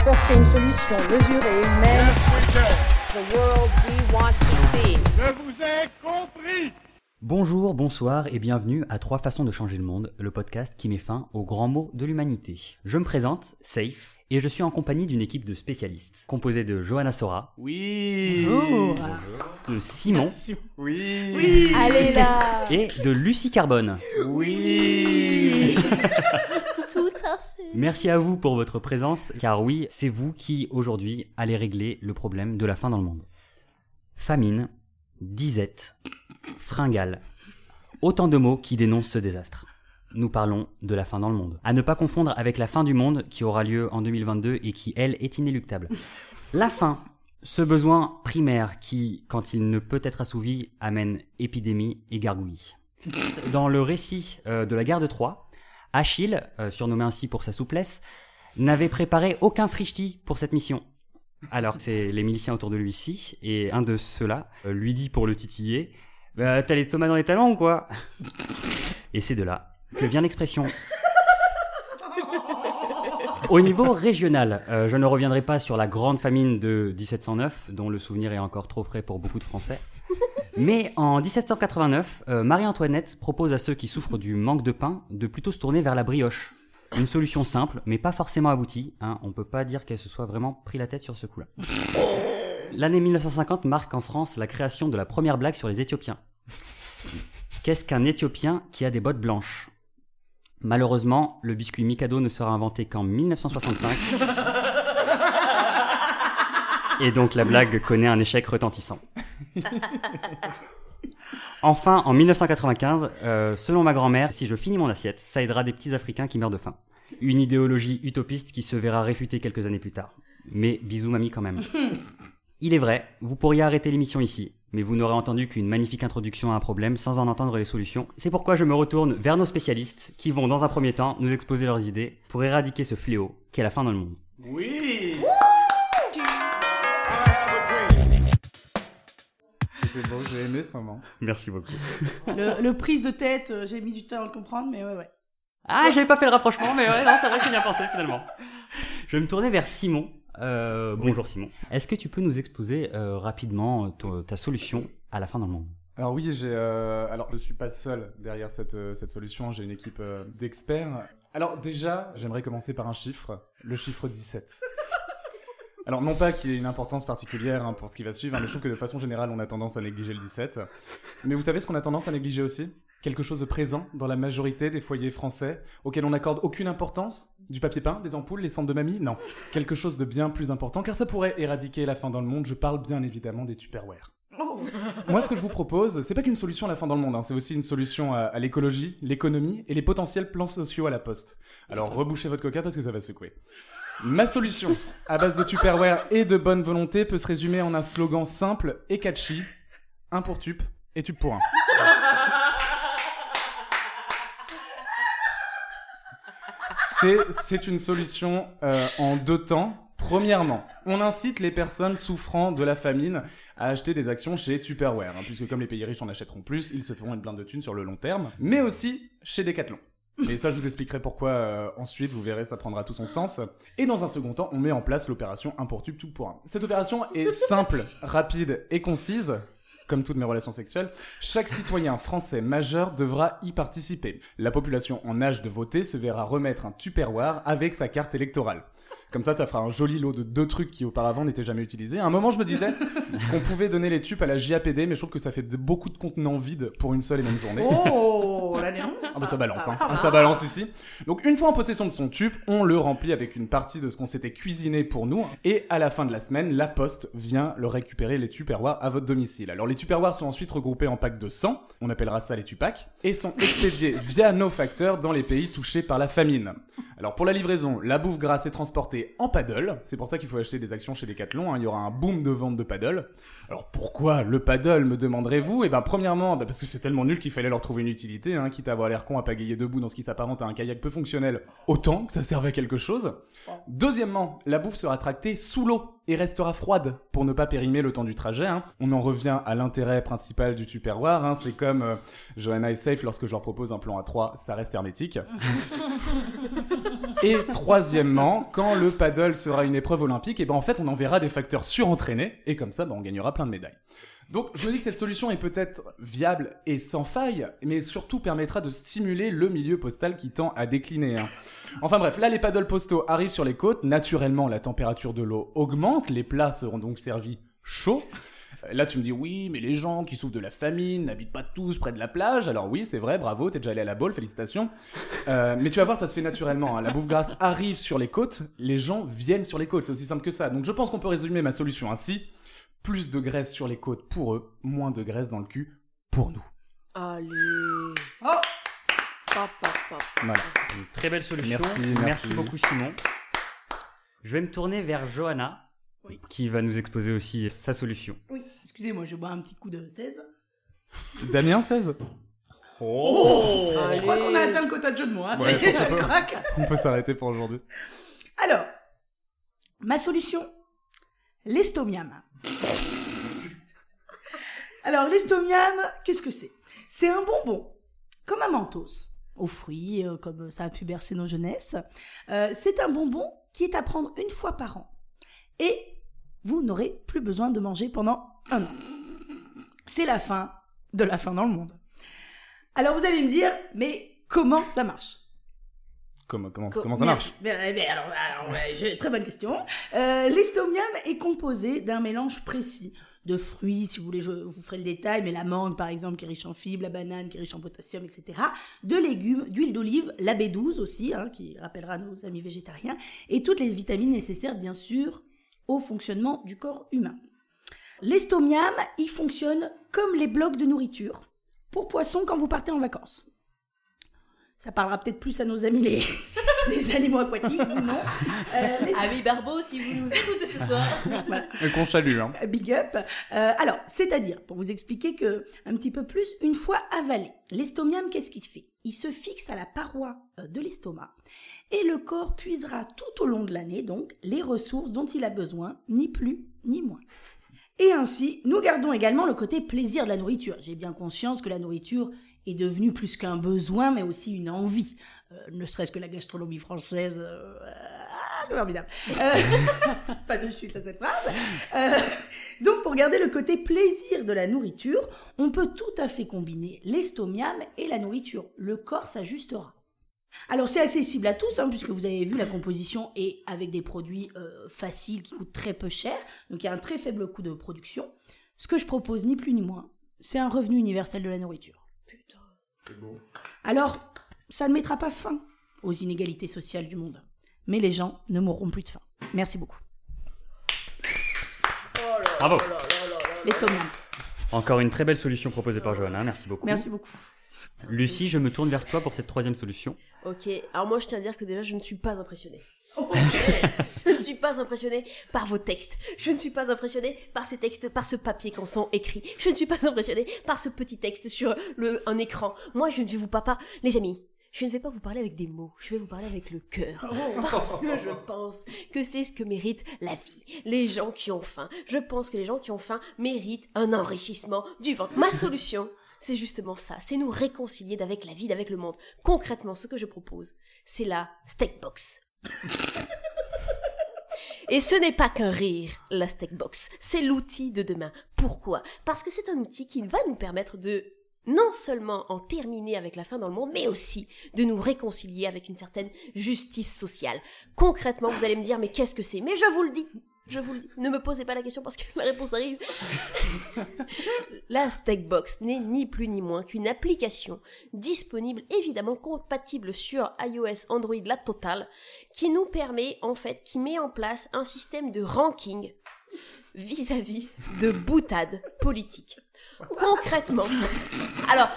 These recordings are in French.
apporter une solution mesurée et humaine. The world we want to see. Je vous ai compris Bonjour, bonsoir et bienvenue à Trois façons de changer le monde, le podcast qui met fin aux grands mots de l'humanité. Je me présente, Safe, et je suis en compagnie d'une équipe de spécialistes, composée de Johanna Sora, Oui. Bonjour. de Simon Oui. Oui. Allez là. et de Lucie Carbone. Oui. Tout à fait. Merci à vous pour votre présence, car oui, c'est vous qui, aujourd'hui, allez régler le problème de la faim dans le monde. Famine, disette, fringale, autant de mots qui dénoncent ce désastre. Nous parlons de la faim dans le monde. À ne pas confondre avec la fin du monde qui aura lieu en 2022 et qui, elle, est inéluctable. La faim, ce besoin primaire qui, quand il ne peut être assouvi, amène épidémie et gargouillis. Dans le récit euh, de la guerre de Troie, Achille, euh, surnommé ainsi pour sa souplesse, n'avait préparé aucun frichti pour cette mission. Alors c'est les miliciens autour de lui ici, et un de ceux-là euh, lui dit pour le titiller bah, T'as les tomates dans les talons ou quoi? Et c'est de là que vient l'expression. Au niveau régional, euh, je ne reviendrai pas sur la grande famine de 1709, dont le souvenir est encore trop frais pour beaucoup de Français. Mais en 1789, euh, Marie-Antoinette propose à ceux qui souffrent du manque de pain de plutôt se tourner vers la brioche. Une solution simple, mais pas forcément aboutie. Hein, on peut pas dire qu'elle se soit vraiment pris la tête sur ce coup-là. L'année 1950 marque en France la création de la première blague sur les Éthiopiens. Qu'est-ce qu'un Éthiopien qui a des bottes blanches? Malheureusement, le biscuit Mikado ne sera inventé qu'en 1965. Et donc la blague connaît un échec retentissant. Enfin, en 1995, euh, selon ma grand-mère, si je finis mon assiette, ça aidera des petits Africains qui meurent de faim. Une idéologie utopiste qui se verra réfutée quelques années plus tard. Mais bisous mamie quand même. Il est vrai, vous pourriez arrêter l'émission ici, mais vous n'aurez entendu qu'une magnifique introduction à un problème sans en entendre les solutions. C'est pourquoi je me retourne vers nos spécialistes qui vont dans un premier temps nous exposer leurs idées pour éradiquer ce fléau qu'est la faim dans le monde. Oui. C'était beau, j'ai aimé ce moment. Merci beaucoup. Le, le prise de tête, euh, j'ai mis du temps à le comprendre, mais ouais, ouais. Ah, j'avais pas fait le rapprochement, mais ouais, non, c'est vrai que j'ai bien pensé finalement. Je vais me tourner vers Simon. Euh, bonjour Simon. Est-ce que tu peux nous exposer euh, rapidement ton- ta solution à la fin dans le monde? Alors oui, j'ai. euh, alors je suis pas seul derrière cette euh, cette solution. J'ai une équipe euh, d'experts. Alors déjà, j'aimerais commencer par un chiffre, le chiffre 17. Alors non pas qu'il ait une importance particulière hein, pour ce qui va suivre, hein, mais je trouve que de façon générale, on a tendance à négliger le 17. Mais vous savez ce qu'on a tendance à négliger aussi? Quelque chose de présent dans la majorité des foyers français, auquel on n'accorde aucune importance? Du papier peint, des ampoules, les cendres de mamie? Non. Quelque chose de bien plus important, car ça pourrait éradiquer la faim dans le monde. Je parle bien évidemment des Tupperware. Moi, ce que je vous propose, c'est pas qu'une solution à la fin dans le monde, hein, c'est aussi une solution à, à l'écologie, l'économie et les potentiels plans sociaux à la poste. Alors, rebouchez votre coca parce que ça va secouer. Ma solution, à base de Tupperware et de bonne volonté, peut se résumer en un slogan simple et catchy un pour tup et tup pour un. C'est, une solution euh, en deux temps. Premièrement, on incite les personnes souffrant de la famine à acheter des actions chez Tupperware, hein, puisque comme les pays riches en achèteront plus, ils se feront une blinde de thunes sur le long terme, mais aussi chez Decathlon. Et ça, je vous expliquerai pourquoi euh, ensuite, vous verrez, ça prendra tout son sens. Et dans un second temps, on met en place l'opération un pour tube, tout pour un. Cette opération est simple, rapide et concise. Comme toutes mes relations sexuelles, chaque citoyen français majeur devra y participer. La population en âge de voter se verra remettre un Tupperware avec sa carte électorale. Comme ça, ça fera un joli lot de deux trucs qui auparavant n'étaient jamais utilisés. À un moment, je me disais qu'on pouvait donner les tubes à la JAPD, mais je trouve que ça fait beaucoup de contenants vides pour une seule et même journée. Oh, la. Ah bah ça balance, hein. Ah, ça balance ici. Donc une fois en possession de son tube, on le remplit avec une partie de ce qu'on s'était cuisiné pour nous. Et à la fin de la semaine, la poste vient le récupérer les tupperwares à votre domicile. Alors les tupperwares sont ensuite regroupés en packs de 100, on appellera ça les tupacs, et sont expédiés via nos facteurs dans les pays touchés par la famine. Alors pour la livraison, la bouffe grasse est transportée en paddle. C'est pour ça qu'il faut acheter des actions chez Decathlon. hein. Il y aura un boom de vente de paddle. Alors pourquoi le paddle, me demanderez-vous? Eh ben premièrement, bah, parce que c'est tellement nul qu'il fallait leur trouver une utilité, hein, quitte à avoir l'air con à pagayer debout dans ce qui s'apparente à un kayak peu fonctionnel, autant que ça servait à quelque chose. Deuxièmement, la bouffe sera tractée sous l'eau. et restera froide pour ne pas périmer le temps du trajet. hein. On en revient à l'intérêt principal du Tupperware. hein. C'est comme euh, Johanna et Safe lorsque je leur propose un plan à 3, ça reste hermétique. et troisièmement, quand le paddle sera une épreuve olympique, et ben en fait on enverra des facteurs surentraînés et comme ça ben, on gagnera plein de médailles. Donc je me dis que cette solution est peut-être viable et sans faille, mais surtout permettra de stimuler le milieu postal qui tend à décliner. hein. Enfin bref, là les paddles postaux arrivent sur les côtes, naturellement la température de l'eau augmente, les plats seront donc servis chauds. Euh, Là tu me dis oui, mais les gens qui souffrent de la famine n'habitent pas tous près de la plage. Alors oui, c'est vrai, bravo, t'es déjà allé à la bolle, félicitations. Euh, mais tu vas voir, ça se fait naturellement. hein. La bouffe grasse arrive sur les côtes, les gens viennent sur les côtes, c'est aussi simple que ça. Donc je pense qu'on peut résumer ma solution ainsi. Plus de graisse sur les côtes pour eux, moins de graisse dans le cul pour nous. Allez. Oh. Voilà. Une très belle solution. Merci, merci. beaucoup Simon. Je vais me tourner vers Johanna, Oui. qui va nous exposer aussi sa solution. Oui, excusez-moi, je bois un petit coup de 16. Damien 16 Oh, Je crois qu'on a atteint le quota de jeu de mots. hein, Ouais, ça y est, je craque. On peut s'arrêter pour aujourd'hui. Alors, ma solution, l'estomiam. Alors, l'estomiam, qu'est-ce que c'est? C'est un bonbon, comme un mentos, aux fruits, euh, comme ça a pu bercer nos jeunesses. Euh, c'est un bonbon qui est à prendre une fois par an. Et vous n'aurez plus besoin de manger pendant un an. C'est la fin de la fin dans le monde. Alors vous allez me dire, mais comment ça marche? Comment, comment, Co- comment ça marche Bien, bien, alors, alors, ouais, je- très bonne question. Euh, L'estomiam est composé d'un mélange précis de fruits, si vous voulez, je vous ferai le détail, mais la mangue, par exemple, qui est riche en fibres, la banane, qui est riche en potassium, etc. De légumes, d'huile d'olive, la B12 aussi, hein, qui rappellera nos amis végétariens, et toutes les vitamines nécessaires, bien sûr, au fonctionnement du corps humain. L'estomiam, il fonctionne comme les blocs de nourriture pour poissons quand vous partez en vacances. Ça parlera peut-être plus à nos amis les, les animaux aquatiques, vous non. Euh, les- Ami Barbeau, si vous nous écoutez ce soir. Et qu'on salue, hein. Big up. Euh, alors, c'est-à-dire, pour vous expliquer que un petit peu plus, une fois avalé, l'estomiam, qu'est-ce qu'il fait? Il se fixe à la paroi euh, de l'estomac et le corps puisera tout au long de l'année, donc, les ressources dont il a besoin, ni plus ni moins. Et ainsi, nous gardons également le côté plaisir de la nourriture. J'ai bien conscience que la nourriture est devenue plus qu'un besoin, mais aussi une envie. Euh, ne serait-ce que la gastronomie française. euh, ah, c'est formidable. Euh, pas de chute à cette phrase. Euh, donc, pour garder le côté plaisir de la nourriture, on peut tout à fait combiner l'estomiam et la nourriture. Le corps s'ajustera. Alors c'est accessible à tous, hein, puisque vous avez vu la composition est avec des produits euh, faciles qui coûtent très peu cher, donc il y a un très faible coût de production. Ce que je propose, ni plus ni moins, c'est un revenu universel de la nourriture. Alors, ça ne mettra pas fin aux inégalités sociales du monde, mais les gens ne mourront plus de faim. Merci beaucoup. Bravo. L'estomiam. Encore une très belle solution proposée par Johanna, merci beaucoup. Merci beaucoup. Lucie, je me tourne vers toi pour cette troisième solution. Ok, alors moi je tiens à dire que déjà je ne suis pas impressionnée. Oh. pas impressionnée par vos textes. Je ne suis pas impressionnée par ces textes, par ce papier qu'on sent écrit. Je ne suis pas impressionnée par ce petit texte sur le, un écran. Moi je ne vais vous pas, pas, les amis. Je ne vais pas vous parler avec des mots, je vais vous parler avec le cœur. Parce que je pense que c'est ce que mérite la vie. Les gens qui ont faim. Je pense que les gens qui ont faim méritent un enrichissement du ventre. Ma solution, c'est justement ça. C'est nous réconcilier avec la vie, avec le monde. Concrètement, ce que je propose, c'est la steak box. Et ce n'est pas qu'un rire, la steak box. C'est l'outil de demain. Pourquoi? Parce que c'est un outil qui va nous permettre de non seulement en terminer avec la faim dans le monde, mais aussi de nous réconcilier avec une certaine justice sociale. Concrètement, vous allez me dire, mais qu'est-ce que c'est? Mais je vous le dis, je vous le dis. Ne me posez pas la question parce que la réponse arrive. la Steakbox n'est ni plus ni moins qu'une application disponible, évidemment compatible sur iOS, Android, la totale, qui nous permet, en fait, qui met en place un système de ranking vis-à-vis de boutades politiques. Concrètement. Alors,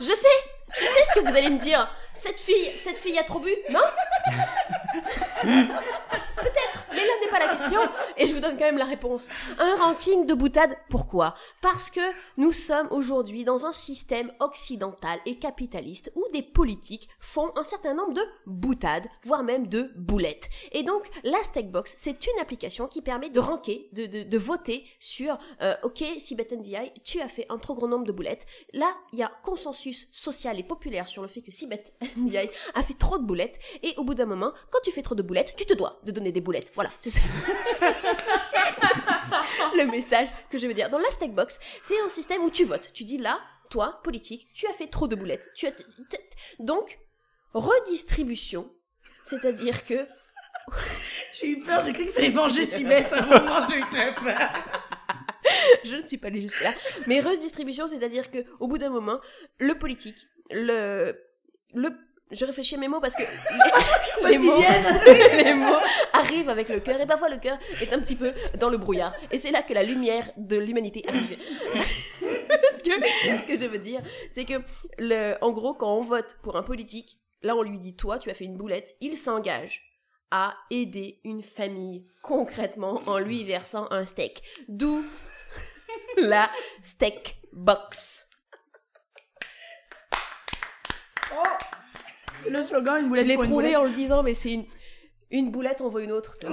je sais, je sais ce que vous allez me dire. Cette fille, cette fille a trop bu, non? Peut-être, mais là pas la question. et je vous donne quand même la réponse. Un ranking de boutade, pourquoi? Parce que nous sommes aujourd'hui dans un système occidental et capitaliste où des politiques font un certain nombre de boutades, voire même de boulettes. Et donc, la Stackbox, c'est une application qui permet de ranker, de, de, voter sur, euh, ok, Sibeth NDI, tu as fait un trop gros nombre de boulettes. Là, il y a consensus social et populaire sur le fait que Sibeth NDI a fait trop de boulettes. Et au bout d'un moment, quand tu fais trop de boulettes, tu te dois de donner des boulettes. Voilà, c'est le message que je veux dire. Dans la Stackbox, c'est un système où tu votes. Tu dis là, toi, politique, tu as fait trop de boulettes. Tu as... Donc, redistribution, c'est-à-dire que J'ai eu peur, j'ai cru qu'il fallait manger si bête à un moment, j'ai eu très peur. je ne suis pas allée jusque là, mais redistribution, c'est-à-dire que au bout d'un moment, le politique, le le je réfléchis à mes mots parce que les, mots, viennent. les mots arrivent avec le cœur et parfois le cœur est un petit peu dans le brouillard et c'est là que la lumière de l'humanité arrive. ce, que, ce que je veux dire, c'est que le, en gros, quand on vote pour un politique, là on lui dit toi, tu as fait une boulette, il s'engage à aider une famille concrètement en lui versant un steak. D'où la steak box. C'est le slogan, une Je boulette l'ai pour une trouvé boulette. en le disant, mais c'est une, une boulette, on voit une autre.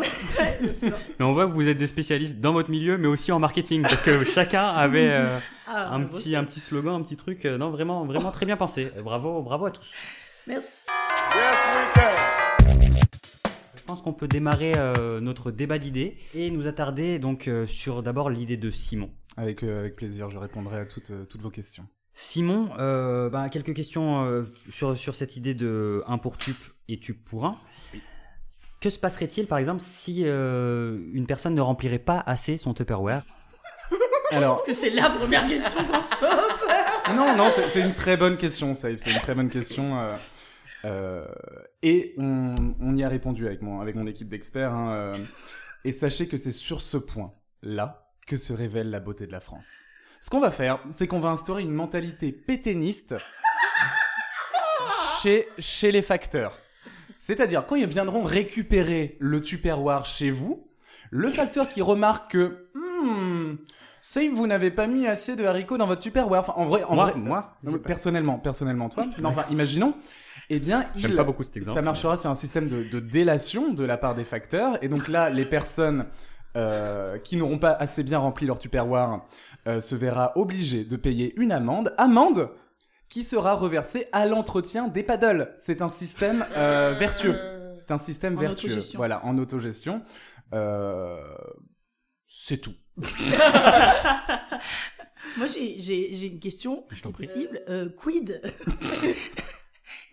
Mais on voit que vous êtes des spécialistes dans votre milieu, mais aussi en marketing, parce que chacun avait euh, Ah, un, bravo. petit, un petit slogan, un petit truc. euh, Non, vraiment, vraiment très bien pensé. Bravo, bravo à tous. Merci. Yes, we can. Je pense qu'on peut démarrer euh, notre débat d'idées et nous attarder donc euh, sur d'abord l'idée de Simon. Avec, euh, avec plaisir, je répondrai à toutes, euh, toutes vos questions. Simon, euh, bah, quelques questions euh, sur, sur cette idée de 1 pour tup et tup pour 1. Que se passerait-il par exemple si euh, une personne ne remplirait pas assez son Tupperware? Alors, Parce que c'est la première question qu'on se pose. non, non, c'est c'est une très bonne question, Saïf, c'est une très bonne question. euh, euh, et on, on y a répondu avec mon, avec mon équipe d'experts. hein, euh, et sachez que c'est sur ce point-là que se révèle la beauté de la France. Ce qu'on va faire, c'est qu'on va instaurer une mentalité péténiste chez, chez les facteurs. C'est-à-dire, quand ils viendront récupérer le tupperware chez vous, le facteur qui remarque que, hmm, Safe, vous n'avez pas mis assez de haricots dans votre tupperware. Enfin, en vrai, en Moi, vrai, moi, non, mais personnellement, personnellement, toi. Non, enfin, imaginons. Eh bien, il, pas beaucoup cet exemple. ça marchera sur un système de, de délation de la part des facteurs. Et donc là, les personnes euh, qui n'auront pas assez bien rempli leur tupperware euh, se verra obligées de payer une amende. Amende qui sera reversée à l'entretien des paddles. C'est un système euh, vertueux. C'est un système En vertueux. autogestion. Voilà, en autogestion. Euh, c'est tout. Moi, j'ai- une question, Je t'en prie. Euh, quid?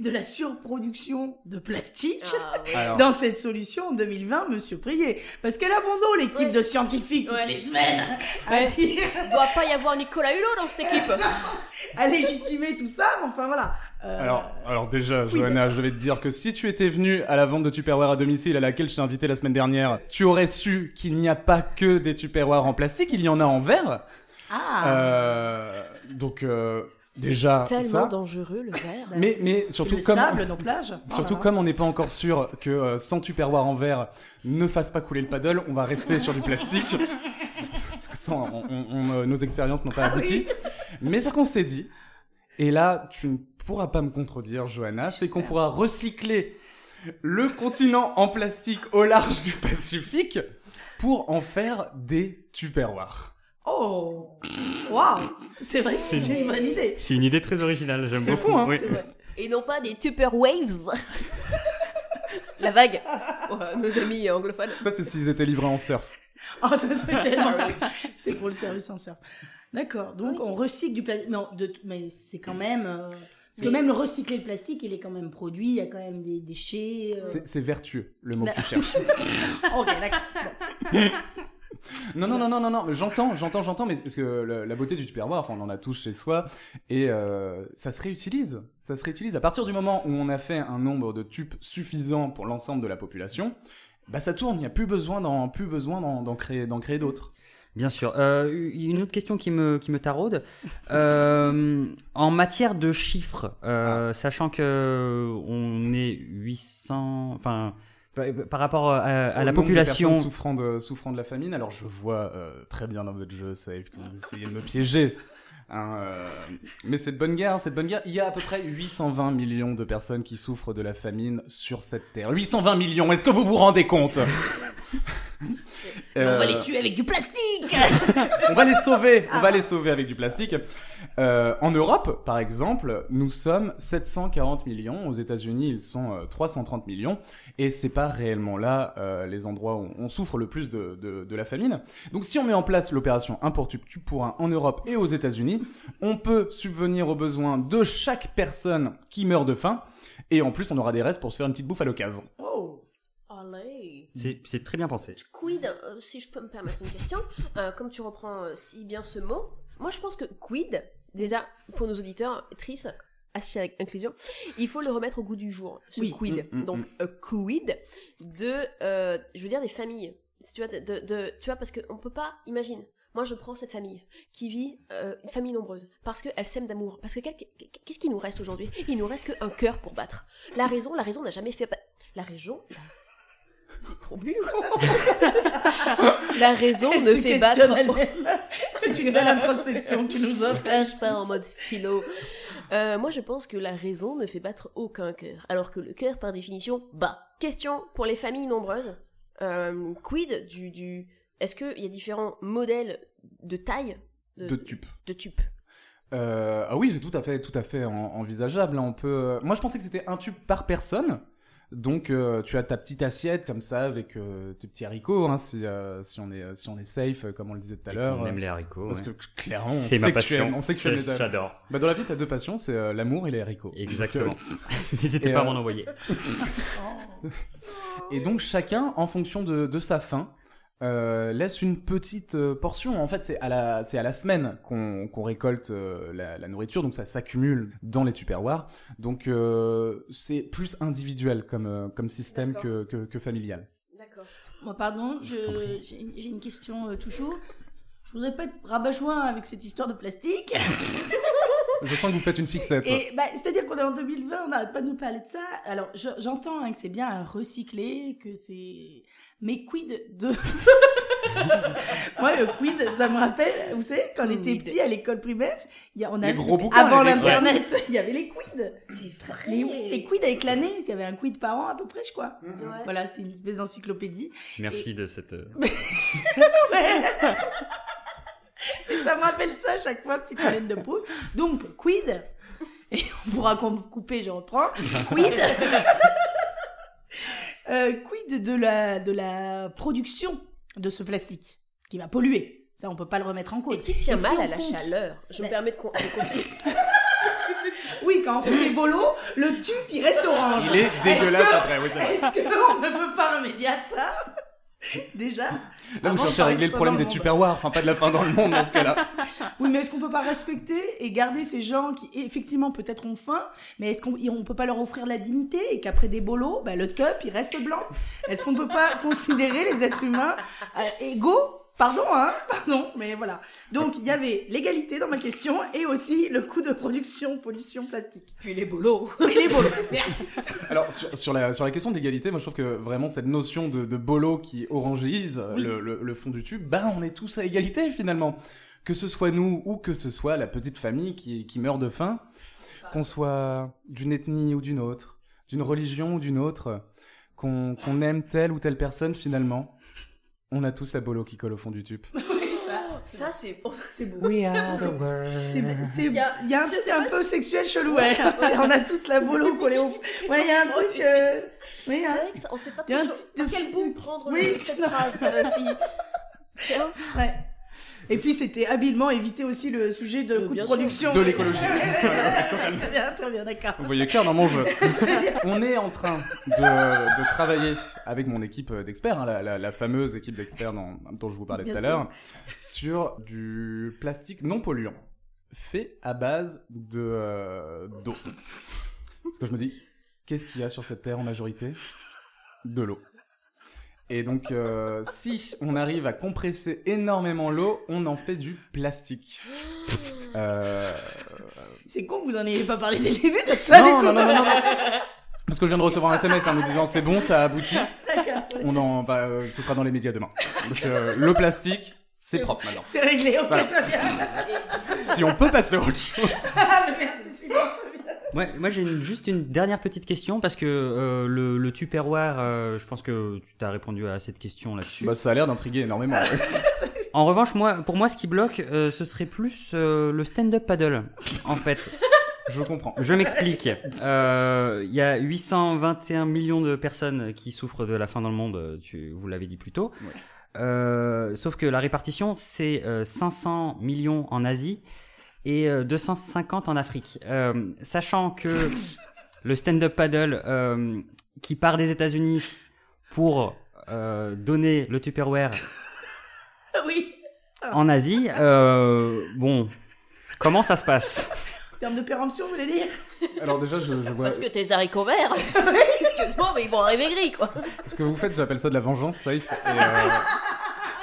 de la surproduction de plastique Alors, dans cette solution en 2020, monsieur Prié Parce qu'elle a bon dos, l'équipe Ouais. de scientifiques, toutes Ouais. les semaines, à, Ouais. dire- Il doit pas y avoir Nicolas Hulot dans cette équipe. à légitimer tout ça, mais enfin voilà. Euh, Alors, alors déjà, Johanna, je vais te dire que si tu étais venu à la vente de Tupperware à domicile à laquelle je t'ai invité la semaine dernière, tu aurais su qu'il n'y a pas que des Tupperware en plastique, il y en a en verre. Ah, Euh, donc euh, déjà Tellement ça. dangereux le verre. Mais mais surtout le comme sable, nos plages. surtout là comme on n'est pas encore sûr que euh, sans Tupperware en verre ne fasse pas couler le paddle, on va rester sur du plastique. Parce que ça, on- on- on, euh, nos expériences n'ont pas Ah abouti. Mais ce qu'on s'est dit, et là tu ne pourras pas me contredire, Johanna, c'est qu'on pourra recycler le continent en plastique au large du Pacifique pour en faire des Tupperware. Oh, waouh C'est vrai que c'est une bonne idée. C'est une idée très originale, j'aime C'est beaucoup. fou, hein, oui. C'est vrai. Et non pas des Tupper Waves. La vague. Pour nos amis anglophones. Ça, c'est s'ils étaient livrés en surf. Oh, ça c'est tellement... C'est pour le service en surf. D'accord, donc on recycle du plastique. Non, de... mais c'est quand même... euh, Parce que Mais- même le recycler le plastique, il est quand même produit, il y a quand même des déchets. euh. C'est c'est vertueux, le mot que tu cherches. Ok, d'accord. Bon. Non, non, non, non, non, non, j'entends, j'entends, j'entends, mais parce que le- la beauté du tupperware, enfin, on en a tous chez soi, et euh, ça se réutilise. Ça se réutilise. À partir du moment où on a fait un nombre de tubes suffisant pour l'ensemble de la population, bah ça tourne, il n'y a plus besoin d'en, plus besoin d'en, d'en créer, d'en créer d'autres. Bien sûr. Euh, une autre question qui me, qui me taraude. Euh, en matière de chiffres, euh, sachant que on est 800, enfin Par, rapport à, à la population. souffrant de, souffrant de la famine. Alors je vois euh, très bien dans votre jeu, ça, que vous essayez de me piéger. hein, euh, mais c'est de bonne guerre, c'est de bonne guerre. Il y a à peu près 820 millions de personnes qui souffrent de la famine sur cette terre. 820 millions, est-ce que vous vous rendez compte? On va Euh, les tuer avec du plastique on va les sauver, on va les sauver avec du plastique. Euh, en Europe, par exemple, nous sommes 740 millions. Aux États-Unis, ils sont euh, 330 millions. Et c'est pas réellement là euh, les endroits où on souffre le plus de, de, de la famine. Donc, si on met en place l'opération Un pour tu, tu pour un en Europe et aux États-Unis, on peut subvenir aux besoins de chaque personne qui meurt de faim. Et en plus, on aura des restes pour se faire une petite bouffe à l'occasion. Oh. Allez. C'est très bien pensé. Quid, euh, si je peux me permettre une question, euh, comme tu reprends euh, si bien ce mot, moi je pense que quid, déjà pour nos auditeurs, Tris, assis avec inclusion, il faut le remettre au goût du jour, ce Oui. quid. Mm, mm, Donc euh, quid de, euh, je veux dire des familles. Si tu vois, de, de- de- tu vois parce qu'on peut pas, imagine. Moi, je prends cette famille qui vit euh, une famille nombreuse parce qu'elle s'aime d'amour. Parce que qu'est-ce qui nous reste aujourd'hui? Il nous reste qu'un cœur pour battre. La raison, la raison n'a jamais fait. La raison. la- J'ai trop bu. la raison Elle ne fait battre. C'est une belle introspection que tu nous offres. Ah, je pars en mode philo. Euh, moi, je pense que la raison ne fait battre aucun cœur, alors que le cœur, par définition, bat. Question pour les familles nombreuses. Euh, quid du, du... Est-ce qu'il y a différents modèles de taille? De tube. de tube Euh, ah oui, c'est tout à fait, tout à fait en- envisageable. hein. On peut. Moi, je pensais que c'était un tube par personne. Donc, euh, tu as ta petite assiette comme ça avec euh, tes petits haricots, hein, si, euh, si on est, si on est safe, euh, comme on le disait tout à l'heure. On aime les haricots. Parce ouais. que clairement, on c'est ma sait que tu passion. aimes, on sait que tu aimes les haricots. J'adore. Bah, dans la vie, t'as deux passions, c'est euh, l'amour et les haricots. Exactement. N'hésitez pas à euh, m'en envoyer. euh, et donc, chacun, en fonction de, de sa faim, euh, laisse une petite euh, portion. En fait, c'est à la, c'est à la semaine qu'on qu'on récolte euh, la, la nourriture, donc ça s'accumule dans les tupperwares. Donc, euh, c'est plus individuel comme, comme système que, que, que familial. D'accord. Moi, pardon, j'ai une- question euh, tout chaud. Je voudrais pas être rabat-joint avec cette histoire de plastique. Je sens que vous faites une fixette. Et bah, c'est-à-dire qu'on est en 2020, on n'arrête pas de nous parler de ça. Alors, je- j'entends hein, que c'est bien à recycler, que c'est. Mais quid de. Moi, le quid, ça me rappelle, vous savez, quand on était Quid. petit à l'école primaire, il y a, on a Les gros bouquins avant les- l'internet, il y avait les quids. C'est oui, les quids avec l'année, il y avait un quid par an à peu près, je crois. Ouais. Voilà, c'était une espèce d'encyclopédie. Merci de cette. euh. Et ça me rappelle ça à chaque fois, petite haleine de pause. Donc, quid, et on pourra couper, je reprends, quid, Euh, quid de la, de la production de ce plastique qui va polluer? Ça, on peut pas le remettre en cause. Et qui tient Et mal à la compte- chaleur? Je me Mais- permets de, con- de continuer. Oui, quand on fait des bolos, le tube, il reste orange. Il est dégueulasse après, oui, c'est vrai. Est-ce qu'on ne peut pas remédier à ça? Déjà. Là, vous cherchez à régler le problème des tupperwares, enfin pas de la fin dans le monde dans ce cas-là. Oui, mais est-ce qu'on peut pas respecter et garder ces gens qui, effectivement, peut-être ont faim, mais est-ce qu'on on peut pas leur offrir la dignité et qu'après des bolos, bah, le cup, il reste blanc? Est-ce qu'on peut pas considérer les êtres humains euh, égaux? Pardon, hein Pardon, mais voilà. Donc, il y avait l'égalité dans ma question et aussi le coût de production, pollution plastique. Puis les bolos. Et les bolos. Merde. Alors, sur, sur la, sur la question d'égalité, moi je trouve que vraiment cette notion de, de bolo qui orangéise le, le, le fond du tube, ben on est tous à égalité finalement. Que ce soit nous ou que ce soit la petite famille qui, qui meurt de faim, qu'on soit d'une ethnie ou d'une autre, d'une religion ou d'une autre, qu'on qu'on aime telle ou telle personne finalement, on a tous la bolo qui colle au fond du tube. Ça, c'est. C'est beau. We are the world. C'est, c'est, il y a, il y a un truc un peu sexuel chelou, ouais. Ouais, On a toute la bolo collée au... Ouais, il y a un truc... euh, Oui, C'est hein. vrai que ça, on sait pas un par quel bout prendre Oui. le- cette phrase. euh, si. Tiens. Ouais. Et puis c'était habilement éviter aussi le sujet de Euh, coût de production. De l'écologie. très bien, très bien, d'accord. Vous voyez clair dans mon jeu. On est en train de, de travailler avec mon équipe d'experts, hein, la, la- la fameuse équipe d'experts dont, dont je vous parlais Bien tout à l'heure, sur du plastique non polluant, fait à base de euh, d'eau. Parce que je me dis, qu'est-ce qu'il y a sur cette terre en majorité? De l'eau. Et donc, euh, si on arrive à compresser énormément l'eau, on en fait du plastique. Euh, C'est con que vous en ayez pas parlé dès le début de ça. non, non, non, non, non, non. Parce que je viens de recevoir un SMS en me disant c'est bon, ça a abouti. D'accord. On en, bah, euh, ce sera dans les médias demain. Donc le plastique, c'est propre maintenant. C'est réglé, ok, Voilà. très bien. Si on peut passer à autre chose. Ah, mais merci. Ouais, moi j'ai une- juste une dernière petite question parce que euh, le, le Tupperware, euh, je pense que tu as répondu à cette question là-dessus. Bah, ça a l'air d'intriguer énormément. En revanche, moi, pour moi, ce qui bloque, euh, ce serait plus euh, le stand-up paddle. En fait, Je comprends. je m'explique. Euh, Il y a 821 millions de personnes qui souffrent de la faim dans le monde. euh, Tu, vous l'avez dit plus tôt. Ouais. Euh, sauf que la répartition, c'est euh, 500 millions en Asie et euh, 250 en Afrique. Euh, sachant que le stand-up paddle euh, qui part des États-Unis pour euh, donner le Tupperware Oui. en Asie, euh, bon, comment ça se passe? En termes de péremption, vous voulez dire? Alors déjà, je, je vois... Parce que tes haricots verts, excuse-moi, mais ils vont arriver gris, quoi. Ce que vous faites, j'appelle ça de la vengeance, safe. Et, euh,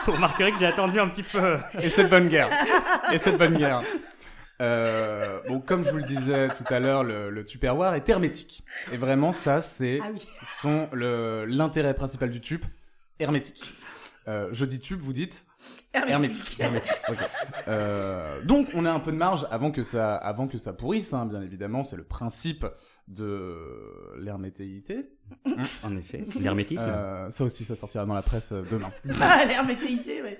Vous remarquerez que j'ai attendu un petit peu. et cette bonne guerre. Et cette bonne guerre. Euh, bon, comme je vous le disais tout à l'heure, le, le Tupperware est hermétique. Et vraiment, ça, c'est Ah oui. son le- l'intérêt principal du tube, hermétique. Euh, je dis tube, vous dites hermétique. Euh, donc, on a un peu de marge avant que ça, avant que ça pourrisse, hein, bien évidemment. C'est le principe de l'hermétéité. En effet, l'hermétisme. Euh, ça aussi, ça sortira dans la presse euh, demain. Ah, l'hermétéité, ouais.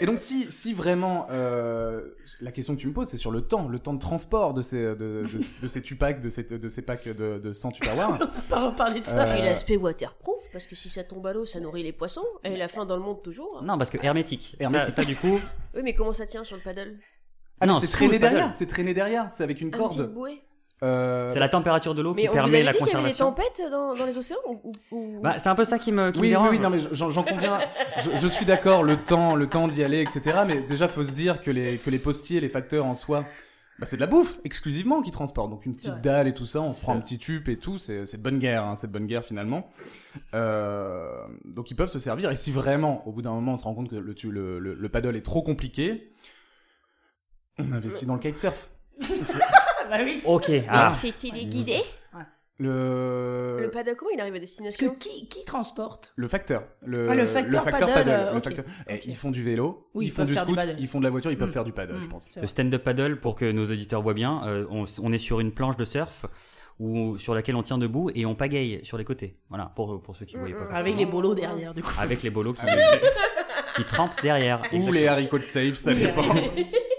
Et donc, si, si vraiment, euh, la question que tu me poses, c'est sur le temps, le temps de transport de ces, de, de, de ces tupacs, de ces, de ces packs de, de 100 Tupperware. On va pas reparler de ça. Euh, Et l'aspect waterproof, parce que si ça tombe à l'eau, ça nourrit les poissons, et la faim dans le monde toujours. Non, parce que hermétique. Hermétique. Ça, ça, du coup. Oui, mais comment ça tient sur le paddle? Ah non, Non, c'est traîné derrière, c'est traîné derrière, c'est avec une Un petit corde. bouée Euh, C'est la température de l'eau Mais qui on vous permet avait la dit qu'il y avait des conservation. tempêtes dans, dans les océans ou, ou- Bah, c'est un peu ça qui me, qui Oui, oui, dérange. oui, non, mais j'en conviens. Je, je suis d'accord, le temps, le temps d'y aller, etc. Mais déjà, faut se dire que les, que les postiers, les facteurs en soi, bah, c'est de la bouffe, exclusivement, qui transportent. Donc, une petite dalle et tout ça, on se prend un petit tube et tout, c'est c'est de bonne guerre, hein, c'est de bonne guerre finalement. Euh, donc, ils peuvent se servir. Et si vraiment, au bout d'un moment, on se rend compte que le, le, le, le paddle est trop compliqué, on investit dans le kitesurf. Ah, bah oui. Ok. Mais Ah. c'est téléguidé Le, Le paddle, comment il arrive à Que destination qui, qui transporte Le facteur. Le, Ah, le facteur paddle, euh, le ok. facteur. Eh, Ok. Ils font du vélo, Oui, ils ils font peuvent du faire du scoot, paddle. ils font de la voiture, ils peuvent Mm. faire du paddle, Mm. je pense. C'est Le stand-up paddle, pour que nos auditeurs voient bien, euh, on, on est sur une planche de surf où, sur laquelle on tient debout et on pagaye sur les côtés. Voilà, pour, pour ceux qui ne voyaient pas. Avec les bolos derrière, du coup. Avec les bolos qui, qui trempent derrière. Ou les haricots de safe, ça dépend.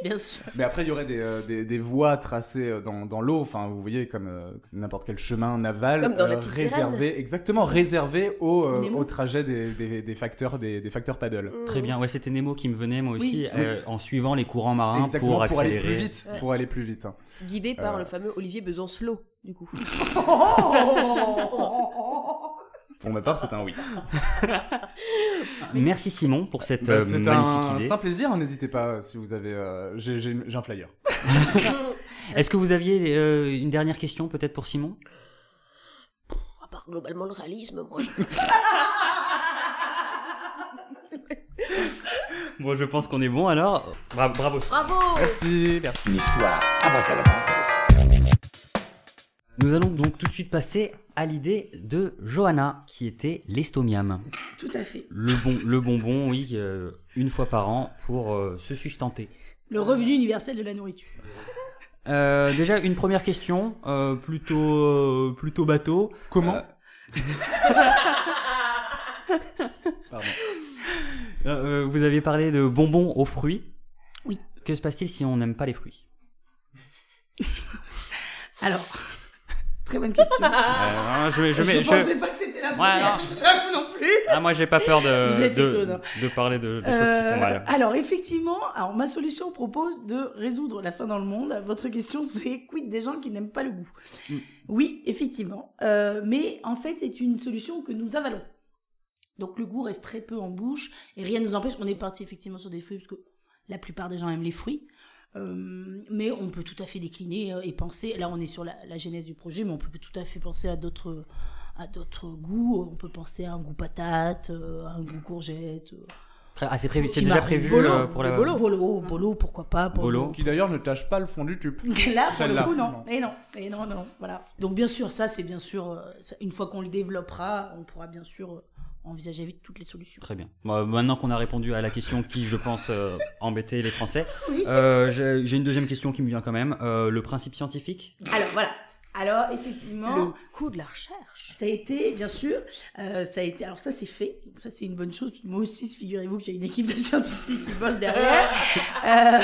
Bien sûr. Mais après, il y aurait des, euh, des, des voies tracées euh, dans, dans l'eau, enfin, vous voyez, comme euh, n'importe quel chemin naval, Comme dans la petite réservé, exactement, réservé au, euh, au trajet des, des, des facteurs, des, des facteurs paddle. Très bien, ouais, c'était Nemo qui me venait moi aussi, Oui. euh, en suivant les courants marins Exactement, pour pour, aller accélérer. plus vite, Ouais. pour aller plus vite. hein. Guidé par le fameux Olivier Besancelot, du coup. Pour ma part, c'est un oui. Merci Simon pour cette Bah, euh, c'est magnifique un, idée. c'est un plaisir, hein, n'hésitez pas euh, si vous avez. euh, J'ai un flyer. Est-ce que vous aviez euh, une dernière question peut-être pour Simon? À part globalement le réalisme, moi. je- Bon, je pense qu'on est bon alors. Bra- bravo. Bravo Merci, merci. Nous allons donc tout de suite passer à l'idée de Johanna, qui était l'estomiam. Tout à fait. Le, bon, le bonbon, oui, euh, une fois par an pour euh, se sustenter. Le revenu universel de la nourriture. Euh, déjà, une première question, euh, plutôt, euh, plutôt bateau. Comment Euh, Pardon. Euh, vous aviez parlé de bonbons aux fruits. Oui. Que se passe-t-il si on n'aime pas les fruits? Alors, très bonne question. Euh, je, je, je pensais pas que c'était la première non. chose à vous non plus. Ah, moi, j'ai pas peur de, parler de, de choses qui Euh, font mal. alors effectivement, alors ma solution propose de résoudre la faim dans le monde. Votre question c'est quid des gens qui n'aiment pas le goût? Mm. Oui, effectivement, Euh, mais en fait c'est une solution que nous avalons. Donc le goût reste très peu en bouche et rien ne nous empêche. On est parti effectivement sur des fruits parce que la plupart des gens aiment les fruits. Euh, mais on peut tout à fait décliner euh, et penser. Là, on est sur la, la genèse du projet, mais on peut tout à fait penser à d'autres à d'autres goûts. On peut penser à un goût patate, euh, à un goût courgette. Ah, c'est prévu, c'est déjà prévu bolo, euh, pour la. bolo, bolo, bolo, pourquoi pas. pour- Bolo. Qui d'ailleurs ne tâche pas le fond du tube. Là, pour le Celle-là, coup, non. non. Et non, et non, non, voilà. Donc, bien sûr, ça, c'est bien sûr, une fois qu'on le développera, on pourra bien sûr euh, envisager vite toutes les solutions. Très bien. Bon, maintenant qu'on a répondu à la question qui, je pense, euh, embêtait les Français, Oui. euh, j'ai une deuxième question qui me vient quand même. Euh, le principe scientifique Alors, voilà. Alors, effectivement, Le coût de la recherche. ça a été, bien sûr, euh, ça a été, alors ça, c'est fait. Donc, ça, c'est une bonne chose. Moi aussi, figurez-vous que j'ai une équipe de scientifiques qui bosse derrière. Euh,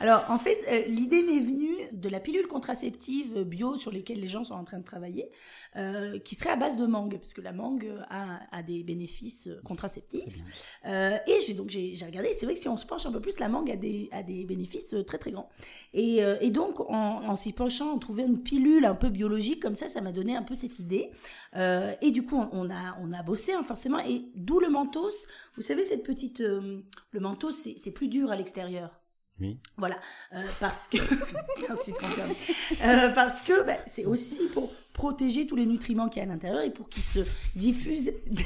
alors, en fait, euh, l'idée m'est venue de la pilule contraceptive bio sur lesquelles les gens sont en train de travailler, euh, qui serait à base de mangue, parce que la mangue a, a des bénéfices euh, contraceptifs. Euh, et j'ai donc j'ai regardé, c'est vrai que si on se penche un peu plus, la mangue a des, a des bénéfices très très grands. Et, euh, et donc, en, en s'y penchant, on trouvait une pilule un peu biologique, comme ça, ça m'a donné un peu cette idée. Et du coup, on, on a, on a bossé, hein, forcément, et d'où le mentos. Vous savez, cette petite... le mentos, c'est c'est plus dur à l'extérieur. Oui. Voilà, euh, parce que merci de confirmer. Euh, parce que bah, c'est aussi pour protéger tous les nutriments qu'il y a à l'intérieur et pour qu'ils se diffusent.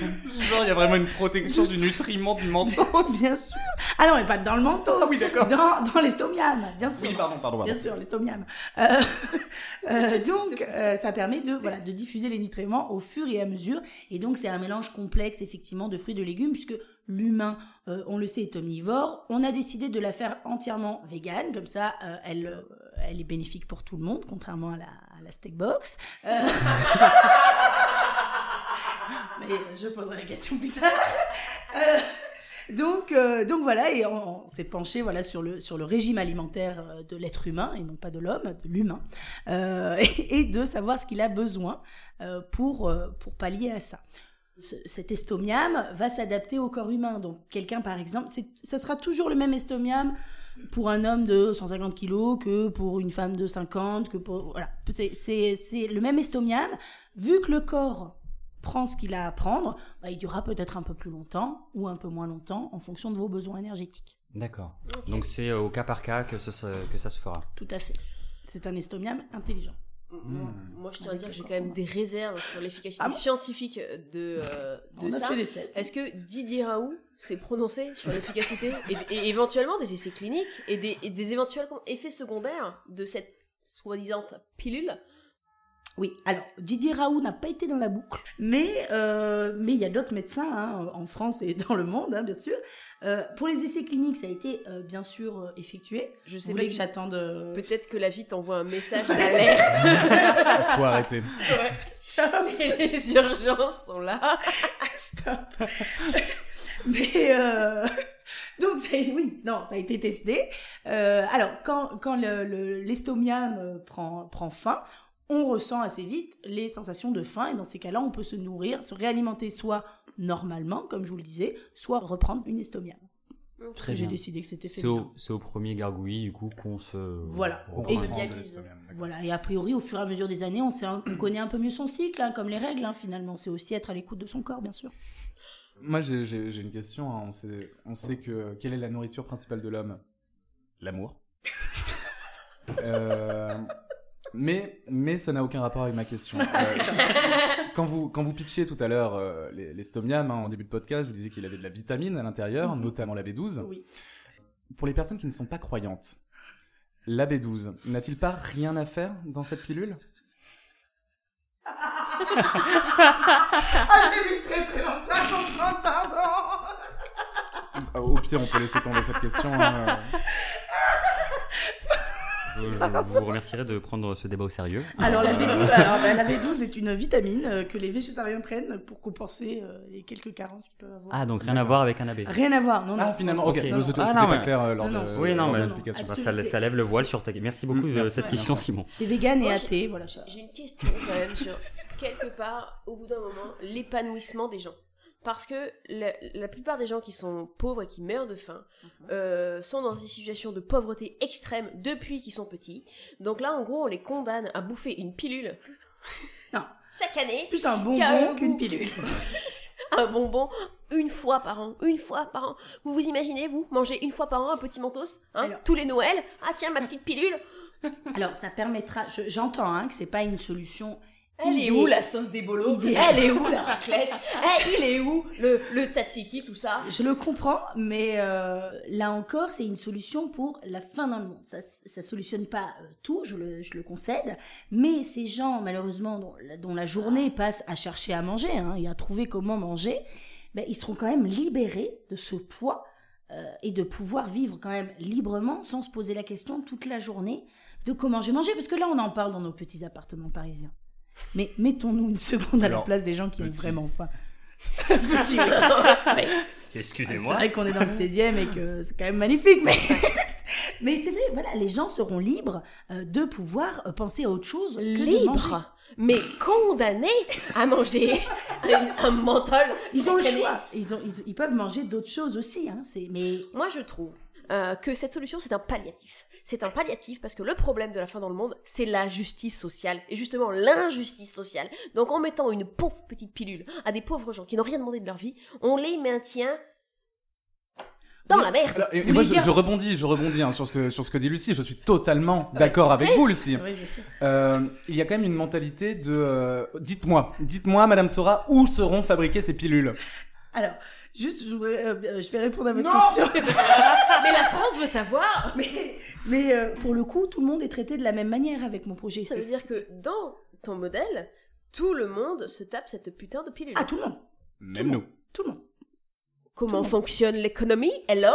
Genre, il y a vraiment une protection du nutriment du menton. bien sûr. Ah non, mais pas dans le mentos. Ah oui, d'accord. Dans, dans l'estomiam, bien sûr. Oui, pardon, pardon. pardon. Bien sûr, l'estomiam. Euh, euh, donc, euh, ça permet de, voilà, de diffuser les nutriments au fur et à mesure. Et donc, c'est un mélange complexe, effectivement, de fruits et de légumes, puisque l'humain, euh, on le sait, est omnivore. On a décidé de la faire entièrement végane, comme ça, euh, elle, euh, elle est bénéfique pour tout le monde, contrairement à la, à la steak box. Euh, Mais je poserai la question plus tard. Euh, donc, euh, donc voilà, et on, s'est penché voilà sur le sur le régime alimentaire de l'être humain et non pas de l'homme, de l'humain, et, de savoir ce qu'il a besoin pour pour pallier à ça. Ce- cet estomiam va s'adapter au corps humain. Donc quelqu'un par exemple, ça sera toujours le même estomiam pour un homme de 150 kilos que pour une femme de 50, que pour voilà, c'est c'est c'est le même estomiam. Vu que le corps prend ce qu'il a à prendre, bah, il durera peut-être un peu plus longtemps ou un peu moins longtemps en fonction de vos besoins énergétiques. D'accord. Donc c'est euh, au cas par cas que, ce, que ça se fera. Tout à fait. C'est un estomiam intelligent. Moi, moi, je tiens à dire que j'ai quand même des réserves sur l'efficacité Ah bon scientifique de, euh, de On a ça. fait des tests. Est-ce que Didier Raoult s'est prononcé sur l'efficacité et, et éventuellement des essais cliniques et des, et des éventuels effets secondaires de cette soi-disant pilule Oui, alors Didier Raoult n'a pas été dans la boucle, mais euh, mais il y a d'autres médecins hein, en France et dans le monde, hein, bien sûr. Euh, pour les essais cliniques, ça a été euh, bien sûr euh, effectué. Je sais Vous pas si- j'attende Peut-être que la vie t'envoie un message d'alerte Faut arrêter. et les urgences sont là. Stop. Mais euh, donc ça a- oui, non, ça a été testé. Euh, alors quand quand le- le- l'estomiam euh, prend prend fin, on ressent assez vite les sensations de faim et dans ces cas-là, on peut se nourrir, se réalimenter soit normalement, comme je vous le disais, soit reprendre une estomiam. Très J'ai décidé que c'était fait. C'est au, c'est au premier gargouillis du coup qu'on se. Voilà. On Et-. Voilà, et a priori, au fur et à mesure des années, on, sait un- on connaît un peu mieux son cycle, hein, comme les règles, hein, finalement. C'est aussi être à l'écoute de son corps, bien sûr. Moi, j'ai- une question. hein. On, sait, on sait que quelle est la nourriture principale de l'homme? L'amour. Euh, mais, mais ça n'a aucun rapport avec ma question. Euh, quand, vous, quand vous pitchiez tout à l'heure euh, les, les stomiam, hein, en début de podcast, vous disiez qu'il avait de la vitamine à l'intérieur, Mhm. notamment la B12. Oui. Pour les personnes qui ne sont pas croyantes, la B12 n'a-t-il pas rien à faire dans cette pilule? Ah, j'ai mis très très longtemps à comprendre, pardon Au pire, on peut laisser tomber cette question. hein. Je, vous remercierai de prendre ce débat au sérieux. Alors la B12, alors, bah, la B12 est une vitamine euh, que les végétariens prennent pour compenser euh, les quelques carences qu'ils peuvent avoir. Ah, donc rien à voir avec un abbé. Rien à voir, non, non. Ah, finalement, ok. Ok. Non, C'était Ah, non, pas mais- clair euh, lors Non, de, Oui, non, de mais l'explication. Bah, ça, lève le voile sur ta. Merci beaucoup Mm, de merci. cette question. Simon. C'est vegan et athée, voilà. ça. J'ai une question quand même sur quelque part, au bout d'un moment, l'épanouissement des gens. Parce que la, la plupart des gens qui sont pauvres et qui meurent de faim euh, sont dans des situations de pauvreté extrême depuis qu'ils sont petits. Donc là, en gros, on les condamne à bouffer une pilule Non. chaque année, Plus un bonbon un qu'une pilule. un bonbon une fois par an, une fois par an. Vous vous imaginez, vous, manger une fois par an un petit mentos, hein, Alors. tous les Noëls? Ah tiens, ma petite pilule Alors, ça permettra. je- J'entends hein, que c'est pas une solution Elle est où la sauce des bolos. Elle est où la raclette? Eh, Il est où le, le tzatziki, tout ça? Je le comprends, mais euh, là encore, c'est une solution pour la fin dans le monde. Ça, ça solutionne pas euh, tout, je le, je le concède, mais ces gens, malheureusement, dont, la- dont la journée passe à chercher à manger hein, et à trouver comment manger, ben, ils seront quand même libérés de ce poids euh, et de pouvoir vivre quand même librement sans se poser la question toute la journée de comment je vais manger. Parce que là, on en parle dans nos petits appartements parisiens. Mais mettons-nous une seconde à la place des gens qui ont vraiment faim. Petit. Ouais. C'est Excusez-moi. vrai qu'on est dans le 16e et que c'est quand même magnifique, mais, mais c'est vrai, voilà, les gens seront libres euh, de pouvoir euh, penser à autre chose. que de manger. Libre, mais condamné à manger un, un menthol. Ils ont le choix. Ils, ont, ils, ils peuvent manger d'autres choses aussi. Hein, c'est, mais Moi, je trouve euh, que cette solution, c'est un palliatif. C'est un palliatif parce que le problème de la faim dans le monde, c'est la justice sociale. Et justement, l'injustice sociale. Donc, en mettant une pauvre petite pilule à des pauvres gens qui n'ont rien demandé de leur vie, on les maintient dans la merde. Alors, et, moi, je, rebondis, je rebondis hein, sur, ce que, sur ce que dit Lucie. Je suis totalement d'accord avec vous, Lucie. Oui, bien sûr. Euh, il y a quand même une mentalité de euh, dites-moi, dites-moi, Madame Sora, où seront fabriquées ces pilules? Alors, juste, je, voudrais, euh, euh, je vais répondre à votre Non question. Mais la France veut savoir. mais mais euh, pour le coup, tout le monde est traité de la même manière avec mon projet. Ça veut dire que dans ton modèle, tout le monde se tape cette putain de pilule. Ah, tout le monde. Même nous. Tout le monde. Comment tout fonctionne l'économie? Hello?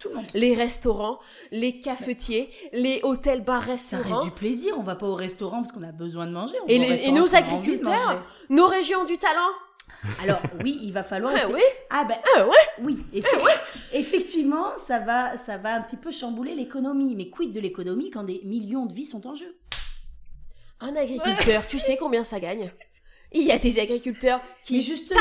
Tout le monde. Les restaurants, les cafetiers, les hôtels, bars, Ça reste restaurants. du plaisir. On va pas au restaurant parce qu'on a besoin de manger. On Et, les- et restaurant nos agriculteurs, nos régions du talent. Alors oui, il va falloir. Ah effe- oui Ah ben ouais oui. effe- Effectivement, ça va, ça va un petit peu chambouler l'économie. Mais quid de l'économie quand des millions de vies sont en jeu? Un agriculteur, tu sais combien ça gagne? Il y a des agriculteurs qui... Mais justement,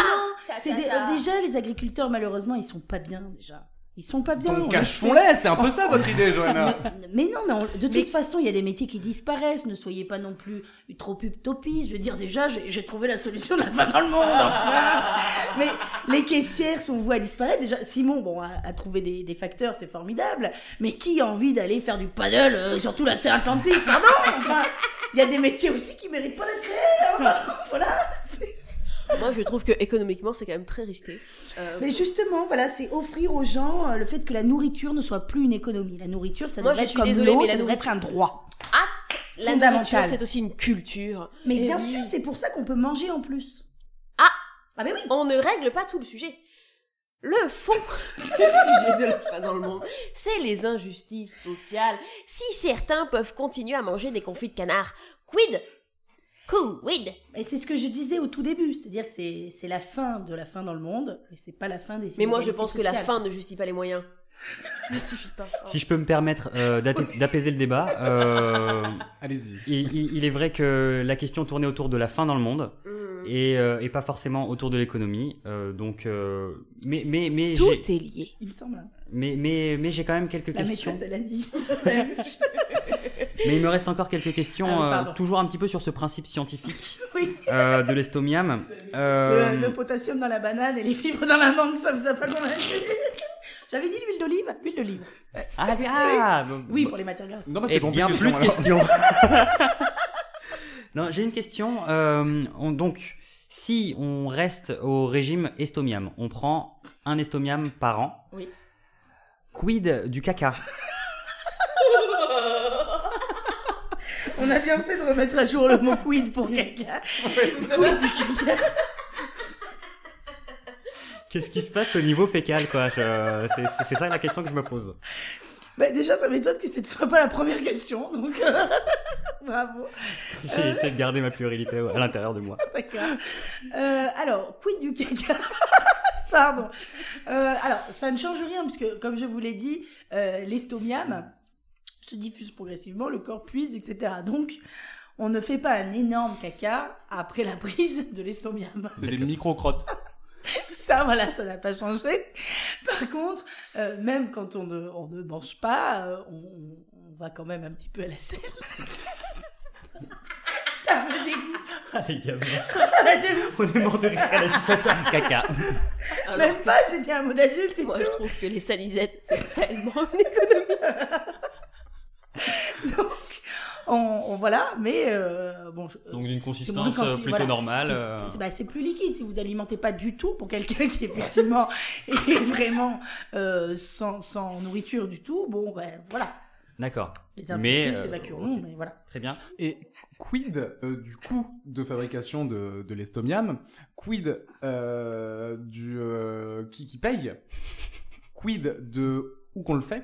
c'est ta. déjà les agriculteurs malheureusement ils sont pas bien déjà. Ils sont pas bien. on Donc le cachons-les, c'est un peu ça votre idée, Johanna. Mais, mais non, mais on- de toute façon, il y a des métiers qui disparaissent. Ne soyez pas non plus trop utopistes. Je veux dire, déjà, j'ai trouvé la solution de la fin dans le monde. enfin. mais les caissières sont vouées à disparaître. Déjà, Simon, bon, a, a trouvé des, des facteurs, c'est formidable. Mais qui a envie d'aller faire du paddle euh, sur tout l'océan Atlantique Pardon Enfin, il y a des métiers aussi qui méritent pas d'être créés. hein, voilà. Moi, je trouve que économiquement, c'est quand même très risqué. Euh, Mais justement, voilà, c'est offrir aux gens euh, le fait que la nourriture ne soit plus une économie. La nourriture, ça Moi, devrait je être suis comme désolée, l'eau, mais ça la devrait être un droit. hâte, la nourriture, c'est aussi une culture. Mais Et bien oui. sûr, c'est pour ça qu'on peut manger en plus. Ah Ah ben oui On ne règle pas tout le sujet. Le fond du sujet de la faim dans le monde, c'est les injustices sociales. Si certains peuvent continuer à manger des confits de canard, quid Quid Et c'est ce que je disais au tout début, c'est-à-dire que c'est, c'est la fin de la fin dans le monde, mais c'est pas la fin des Mais moi, je pense que la fin ne justifie pas les moyens. Ne suffit pas. Si je peux me permettre euh, d'apaiser le débat, euh, Allez-y. il, il- il est vrai que la question tournait autour de la faim dans le monde Mm. et, euh, et pas forcément autour de l'économie. euh, donc, euh, mais mais mais Tout j'ai- est lié. Il me semble. hein. mais mais mais j'ai quand même quelques La questions. maîtresse, elle a dit. Mais il me reste encore quelques questions, Ah euh, toujours un petit peu sur ce principe scientifique oui. euh, de l'estomiam. Parce Euh, que le, le potassium dans la banane et les fibres dans la mangue, ça vous a pas convaincu J'avais dit l'huile d'olive L'huile d'olive. Ah, oui, ah, bon- Oui, bon. pour les matières grasses. Non, Eh c'est bon, bien, plus de questions, non, j'ai une question. euh, on- donc, si on reste au régime estomiam, on prend un estomiam par an. Oui. Quid du caca? On a bien fait de remettre à jour le mot quid pour caca. quid du caca. Qu'est-ce qui se passe au niveau fécal, quoi Je- C'est ça la question que je me pose. Bah, déjà, ça m'étonne que ce ne soit pas la première question, donc euh, bravo. J'ai essayé de garder ma puérilité à l'intérieur de moi. D'accord. Euh, alors, quid du caca Pardon. Euh, alors, ça ne change rien, puisque, comme je vous l'ai dit, euh, l'estomiam se diffuse progressivement, le corps puise, etc. Donc, on ne fait pas un énorme caca après la prise de l'estomiam. C'est des micro-crottes. Ça, voilà, ça n'a pas changé. Par contre, euh, même quand on ne, on ne mange pas, euh, on, va quand même un petit peu à la selle. ça me dégoûte. Ah, les gamins. Dégoûte. On est mort de rire à la caca. Caca. Alors, Même pas, j'ai dit un mot d'adulte et moi, tout. je trouve que les salisettes, c'est tellement une économie. Donc, on, on- voilà, mais euh, bon. je- Donc d'une c'est moins consistance consi- euh, plutôt voilà. normale. C'est- euh, bah, c'est plus liquide si vous alimentez pas du tout pour quelqu'un qui effectivement est vraiment euh, sans, sans nourriture du tout. Bon, ben voilà, D'accord. les Mais, euh, s'évacueront, ok. mais voilà. Très bien. Et quid euh, du coût de fabrication de, de l'estomium Quid euh, du euh, qui, qui paye? Quid de où qu'on le fait?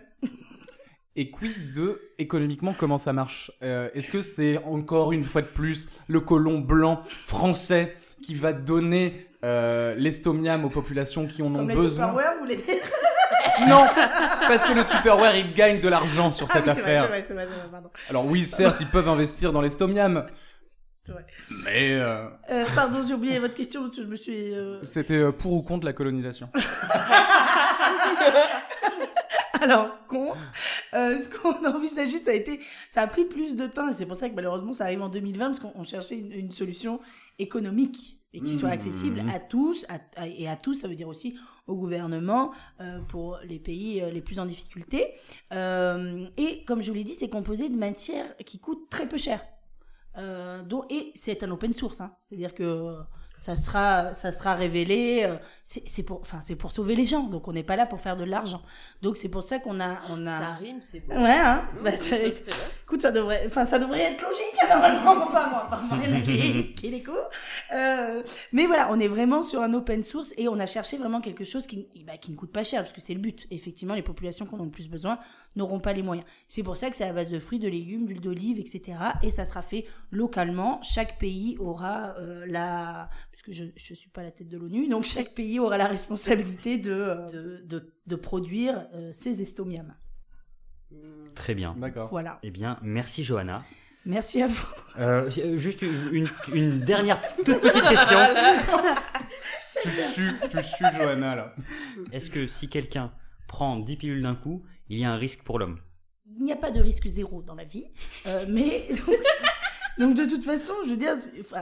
Et quid de économiquement comment ça marche? Euh, Est-ce que c'est encore une fois de plus le colon blanc français qui va donner euh, l'estomium aux populations qui en ont Comme les besoin? Tupperware, vous les Non, parce que le Tupperware il gagne de l'argent sur cette Ah oui, vrai, affaire. c'est vrai, c'est vrai, c'est vrai, pardon. Alors oui, certes, ils peuvent investir dans vrai. Mais euh, Euh, pardon, j'ai oublié votre question, je me suis... c'était pour ou contre la colonisation Alors, contre, euh, ce qu'on a envisagé, ça a été, ça a pris plus de temps, et c'est pour ça que malheureusement, ça arrive en 2020, parce qu'on on cherchait une, une solution économique et qui soit Mhm. accessible à tous, à- à- et à tous, ça veut dire aussi au gouvernement, euh, pour les pays euh, les plus en difficulté. Et comme je vous l'ai dit, c'est composé de matières qui coûtent très peu cher. Dont, et c'est un open source, hein. c'est-à-dire que ça sera, ça sera révélé. euh, c'est c'est pour, enfin, c'est pour sauver les gens, donc on n'est pas là pour faire de l'argent. Donc c'est pour ça qu'on a, on a. Ça rime, c'est bon. Ouais, hein. Mmh, Bah, ça- écoute, ça devrait, enfin, ça devrait être logique normalement. Enfin, moi, par rien qui, qui est les. Euh, mais voilà, on est vraiment sur un open source et on a cherché vraiment quelque chose qui, bah, qui ne coûte pas cher parce que c'est le but. Effectivement, les populations qui en ont le plus besoin n'auront pas les moyens. C'est pour ça que c'est à base de fruits, de légumes, d'huile d'olive, etc. Et ça sera fait localement. Chaque pays aura euh, la, puisque je je suis pas la tête de l'ONU, donc chaque pays aura la responsabilité de euh, de, de, de produire euh, ses estomiums. Très bien. D'accord. Voilà. Eh bien, merci Johanna. Merci à vous. Euh, juste une, une- une dernière toute petite question. Tu sues, tu sues Johanna là. Est-ce que si quelqu'un prend 10 pilules d'un coup, il y a un risque pour l'homme? Il n'y a pas de risque zéro dans la vie, euh, mais donc de toute façon, je veux dire,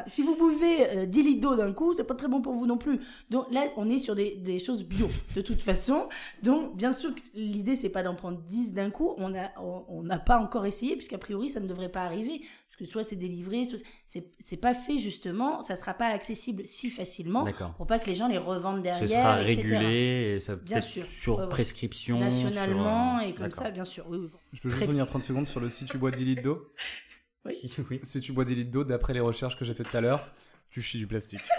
si vous buvez euh, 10 litres d'eau d'un coup, c'est pas très bon pour vous non plus. Donc là, on est sur des, des choses bio, de toute façon. Donc bien sûr, que l'idée c'est pas d'en prendre 10 d'un coup. On a, on on n'a pas encore essayé puisqu'a priori ça ne devrait pas arriver, parce que soit c'est délivré, soit c'est c'est pas fait justement, ça sera pas accessible si facilement D'accord. pour pas que les gens les revendent derrière. Ce sera etc. régulé, et ça Bien sûr. sur Ouais, ouais. prescription. nationalement sur, et comme ça, bien sûr. Oui, oui. Je peux juste revenir 30 secondes sur le si tu bois 10 litres d'eau? Si, oui. Si tu bois 10 litres d'eau, d'après les recherches que j'ai faites tout à l'heure, tu chies du plastique.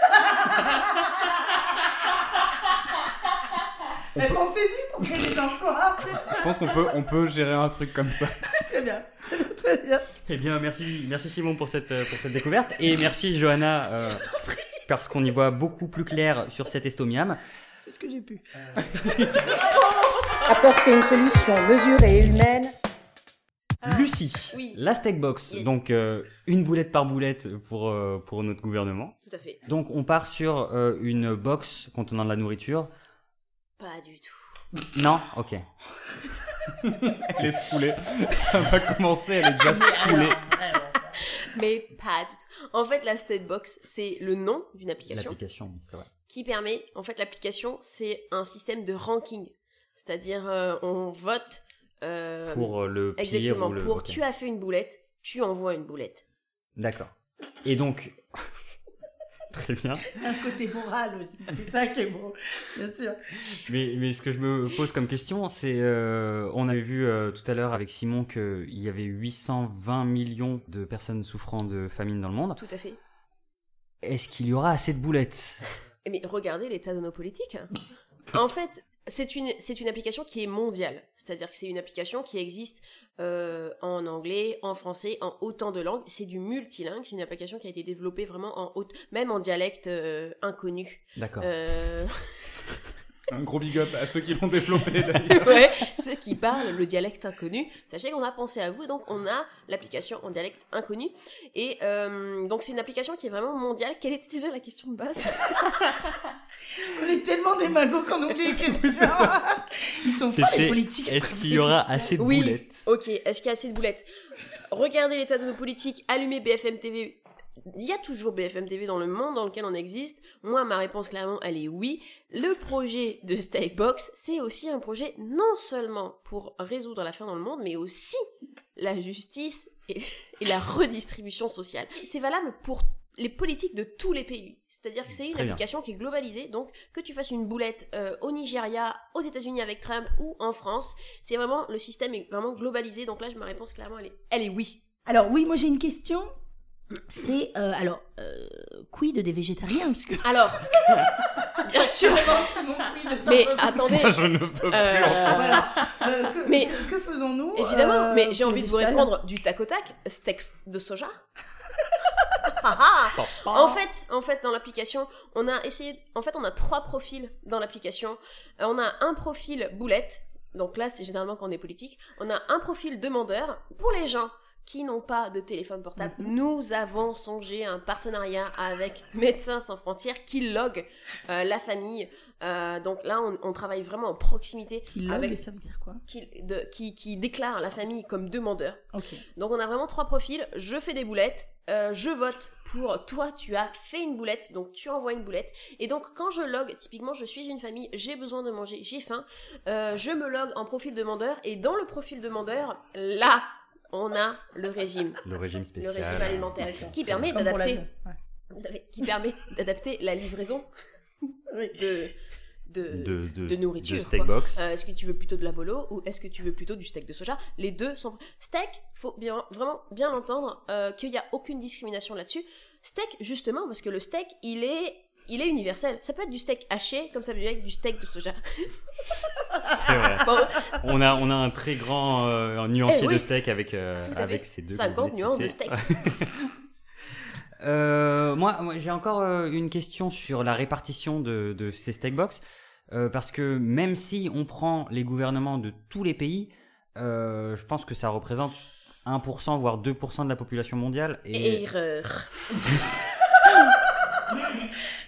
Mais pensez-y pour créer des emplois. Je pense qu'on peut, on peut gérer un truc comme ça. Très bien. Très bien. Eh bien, merci, merci Simon pour cette, euh, pour cette découverte. Et merci Johanna, euh, parce qu'on y voit beaucoup plus clair sur cet estomium. C'est ce que j'ai pu. Apporter une solution mesurée et humaine Lucie, Oui. la steak box. Yes. Donc, euh, une boulette par boulette pour, euh, pour notre gouvernement. Tout à fait. Donc, on part sur euh, une box contenant de la nourriture. Pas du tout. Non? Ok. Elle est saoulée. Ça va commencer, elle est déjà saoulée. Mais pas du tout. En fait, la State Box, c'est le nom d'une application L'application, c'est vrai. qui permet, en fait, l'application, c'est un système de ranking. C'est-à-dire, euh, on vote. Euh, Pour euh, le pire exactement. ou le... Pour tu as fait une boulette, tu envoies une boulette. D'accord. Et donc... Très bien. Un côté moral aussi. C'est ça qui est beau. Bien sûr. Mais, mais ce que je me pose comme question, c'est... euh, on avait vu euh, tout à l'heure avec Simon qu'il y avait 820 millions de personnes souffrant de famine dans le monde. Tout à fait. Est-ce qu'il y aura assez de boulettes? Eh, Mais regardez l'état de nos politiques. En fait, c'est une, c'est une application qui est mondiale. C'est-à-dire que c'est une application qui existe euh, en anglais, en français, en autant de langues. C'est du multilingue. C'est une application qui a été développée vraiment en haute, même en dialecte euh, inconnu. D'accord. Euh, Un gros big up à ceux qui l'ont développé d'ailleurs. ouais, ceux qui parlent le dialecte inconnu. Sachez qu'on a pensé à vous, donc on a l'application en dialecte inconnu. Et euh, donc c'est une application qui est vraiment mondiale. Quelle était déjà la question de base? On est tellement des magots qu'on oublie les questions. Ils sont forts, les politiques. Est-ce qu'il y aura assez de Oui. boulettes? Ok, est-ce qu'il y a assez de boulettes? Regardez l'état de nos politiques, allumez BFM TV. Il y a toujours BFM TV dans le monde dans lequel on existe. Moi, ma réponse clairement, elle est oui. Le projet de Steakbox, c'est aussi un projet non seulement pour résoudre la faim dans le monde, mais aussi la justice et, et la redistribution sociale. C'est valable pour les politiques de tous les pays. C'est-à-dire que c'est une Très bien. application qui est globalisée. Donc, que tu fasses une boulette euh, au Nigeria, aux États-Unis avec Trump ou en France, c'est vraiment le système est vraiment globalisé. Donc là, je- ma réponse clairement, elle est, elle est oui. Alors oui, moi j'ai une question. C'est euh, alors euh, quid des végétariens parce que Alors, bien sûr. Mais attendez, Moi, je ne peux plus Euh, entendre. voilà. Euh, que, Mais- que, faisons-nous évidemment. euh, mais j'ai envie de vous répondre du tac au tac. Steak de soja. Ah, ah. En fait, en fait, dans l'application, on a essayé. En fait, on a trois profils dans l'application. On a un profil boulette. Donc là, c'est généralement quand on est politique. On a un profil demandeur pour les gens qui n'ont pas de téléphone portable. Nous avons songé à un partenariat avec Médecins sans frontières qui logue euh, la famille. Euh, donc là, on, on travaille vraiment en proximité Qui log, avec ça veut dire quoi? qui, de- qui, qui déclare la famille comme demandeur. Ok. Donc on a vraiment trois profils. Je fais des boulettes, euh, je vote pour toi, tu as fait une boulette, donc tu envoies une boulette. Et donc quand je log, typiquement je suis une famille, j'ai besoin de manger, j'ai faim, euh, je me log en profil demandeur. Et dans le profil demandeur, là, on a le régime, Le régime le spécial. régime alimentaire, qui permet d'adapter. Ouais. qui permet d'adapter la livraison de, de, de, de, de nourriture, de steak quoi. box. Euh, est-ce que tu veux plutôt de la bolo ou est-ce que tu veux plutôt du steak de soja? Les deux sont steak. Faut bien vraiment bien entendre euh, qu'il n'y a aucune discrimination là-dessus. Steak justement parce que le steak il est il est universel. Ça peut être du steak haché comme ça peut être du steak de soja. C'est vrai. Bon, On a, on a un très grand euh, nuancier Eh oui. de steak avec, euh, avec ces deux. 50 que vous venez nuances de steak. Euh, moi, moi, j'ai encore euh, une question sur la répartition de, de ces steak box. Euh, parce que même si on prend les gouvernements de tous les pays, je pense que ça représente 1% voire 2% de la population mondiale. Et, Erreur.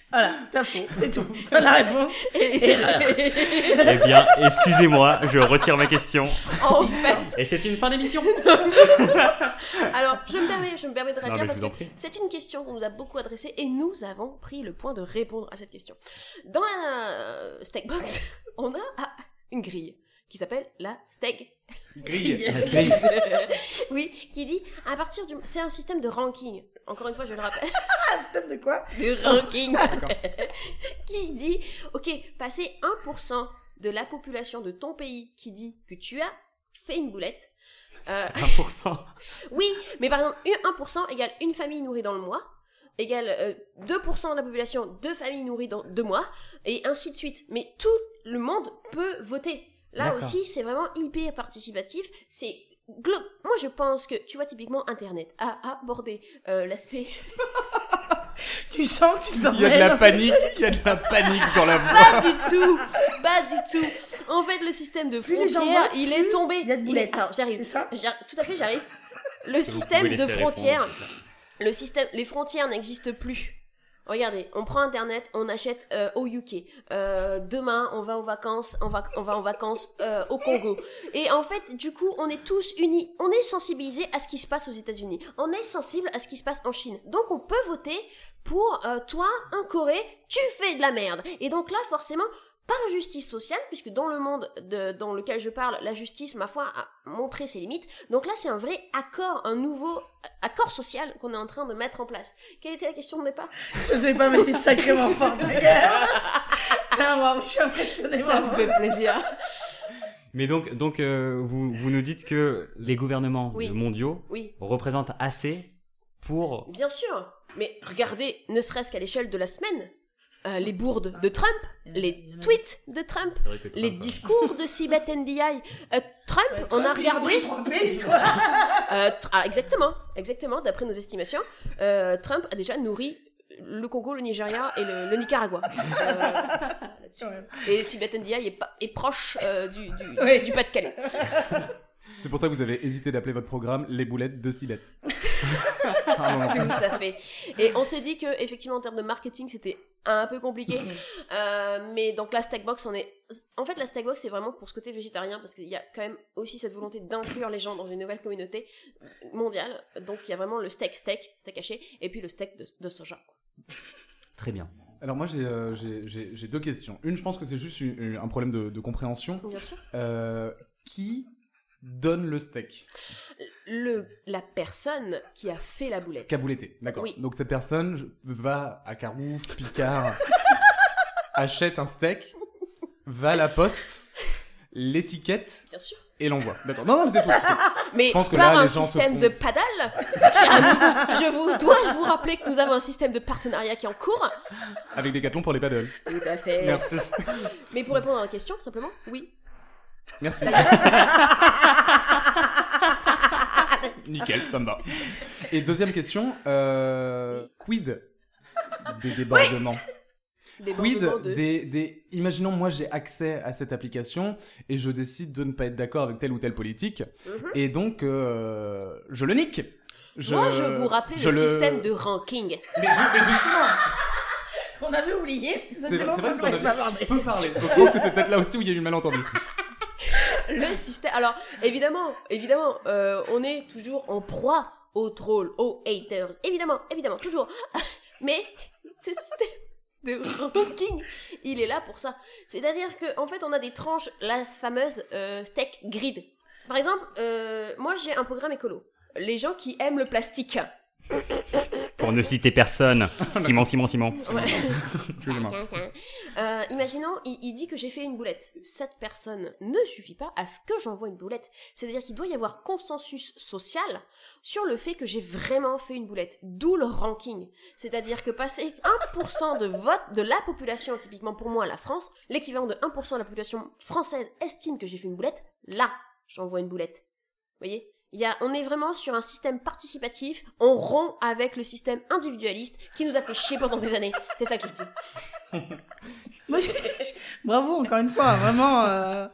Voilà, t'as faux, c'est tout. C'est la réponse. eh bien, excusez-moi, je retire ma question. en fait, Et c'est une fin d'émission. alors je me permets, je me permets de réagir parce que c'est une question qu'on nous a beaucoup adressée et nous avons pris le point de répondre à cette question. Dans la euh, steak box, on a ah, une grille qui s'appelle la steak Grille. oui, qui dit à partir du c'est un système de ranking. Encore une fois, je le rappelle, Ah, stop de quoi? De ranking qui dit OK, passer 1% de la population de ton pays qui dit que tu as fait une boulette. euh, 1%. oui, mais par exemple, une- 1% égale une famille nourrie dans le mois, égale euh, 2% de la population, deux familles nourries dans deux mois, et ainsi de suite. Mais tout le monde peut voter. Là aussi, c'est vraiment hyper participatif. C'est glo- Moi, je pense que, tu vois, typiquement, Internet a abordé euh, l'aspect Tu sens que tu Il y a de la panique, il y a de la panique dans la voix. Pas du tout Pas du tout En fait, le système de frontières, il est tombé. il y a de est- boulettes. Alors, j'arrive. C'est ça J'arrive- Tout à fait, j'arrive. Le système de frontières, répondre. le système, les frontières n'existent plus. Regardez, on prend internet, on achète euh, au UK. Euh, demain, on va en vacances, on va, on va en vacances euh, au Congo. Et en fait, du coup, on est tous unis. On est sensibilisés à ce qui se passe aux États-Unis. On est sensible à ce qui se passe en Chine. Donc, on peut voter pour toi, en Corée, tu fais de la merde. Et donc là, forcément, par justice sociale, puisque dans le monde de- dans lequel je parle, la justice, ma foi, a montré ses limites. Donc là, c'est un vrai accord, un nouveau accord social qu'on est en train de mettre en place. Quelle était la question de départ? Je sais pas, mais t'es sacrément forte, waouh, je suis impressionnée. vraiment. fait plaisir. Mais donc, donc euh, vous, vous nous dites que les gouvernements Oui. mondiaux Oui, représentent assez pour. bien sûr. Mais regardez, ne serait-ce qu'à l'échelle de la semaine, euh, les bourdes de Trump, les tweets de Trump, les discours de Sibeth Ndiaye. Euh, Trump, on a regardé... Trois pays, quoi. Euh, tr- ah, exactement, exactement, d'après nos estimations, euh, Trump a déjà nourri le Congo, le Nigeria et le, le Nicaragua. Euh, et Sibeth Ndiaye est, est proche euh, du, du, du Pas-de-Calais. C'est pour ça que vous avez hésité d'appeler votre programme Les boulettes de Cibette. Tout à fait. Et on s'est dit que effectivement en termes de marketing c'était un peu compliqué. Euh, mais donc la Stackbox, on est. En fait, la Stackbox c'est vraiment pour ce côté végétarien parce qu'il y a quand même aussi cette volonté d'inclure les gens dans une nouvelle communauté mondiale. Donc il y a vraiment le steak steak, steak haché, et puis le steak de, de soja. Très bien. Alors moi j'ai euh, j'ai- deux questions. Une, je pense que c'est juste une- une- un problème de, de compréhension. Bien sûr. Euh, qui donne le steak. Le, la personne qui a fait la boulette. Cabouletté, d'accord. Oui. Donc cette personne je- va à Carouf, Picard, achète un steak, va à la poste, l'étiquette Bien sûr. et l'envoie. D'accord. Non, non, c'est tout. c'est tout. Mais Je pense que par là, un les gens se système font- de ami, je vous, dois-je vous rappeler que nous avons un système de partenariat qui est en cours Avec des cathlons pour les paddles. Tout à fait. Merci. Mais pour répondre à la question, simplement, oui. Merci. Nickel, ça me va. Et deuxième question, euh, quid des débordements Des Quid de- des, des... Imaginons, moi j'ai accès à cette application et je décide de ne pas être d'accord avec telle ou telle politique Mhm. et donc euh, je le nique. Je... Moi, je vous rappelais je le, système de ranking. Mais, ju- mais justement, Qu'on avait oublié. parce que ça c'est fait longtemps que qu'on pas avez parlé. peu parlé. Donc je pense que c'est peut-être là aussi où il y a eu le malentendu. Le système. Alors, évidemment, évidemment, euh, on est toujours en proie aux trolls, aux haters. Évidemment, évidemment, toujours. Mais ce système de ranking, il est là pour ça. C'est-à-dire que, en fait, on a des tranches, la fameuse euh, steak grid. Par exemple, euh, moi, j'ai un programme écolo. Les gens qui aiment le plastique. Pour ne citer personne. Simon, Simon, Simon. Excusez-moi. Euh, imaginons, il, il dit que j'ai fait une boulette. Cette personne ne suffit pas à ce que j'envoie une boulette. C'est-à-dire qu'il doit y avoir consensus social sur le fait que j'ai vraiment fait une boulette. D'où le ranking. C'est-à-dire que passer 1% de vote de la population, typiquement pour moi la France, l'équivalent de 1% de la population française estime que j'ai fait une boulette, là, j'envoie une boulette. Vous voyez? Il y a, on est vraiment sur un système participatif, on rompt avec le système individualiste qui nous a fait chier pendant des années. C'est ça que je dis. Moi, j'ai- Bravo encore une fois, vraiment. euh,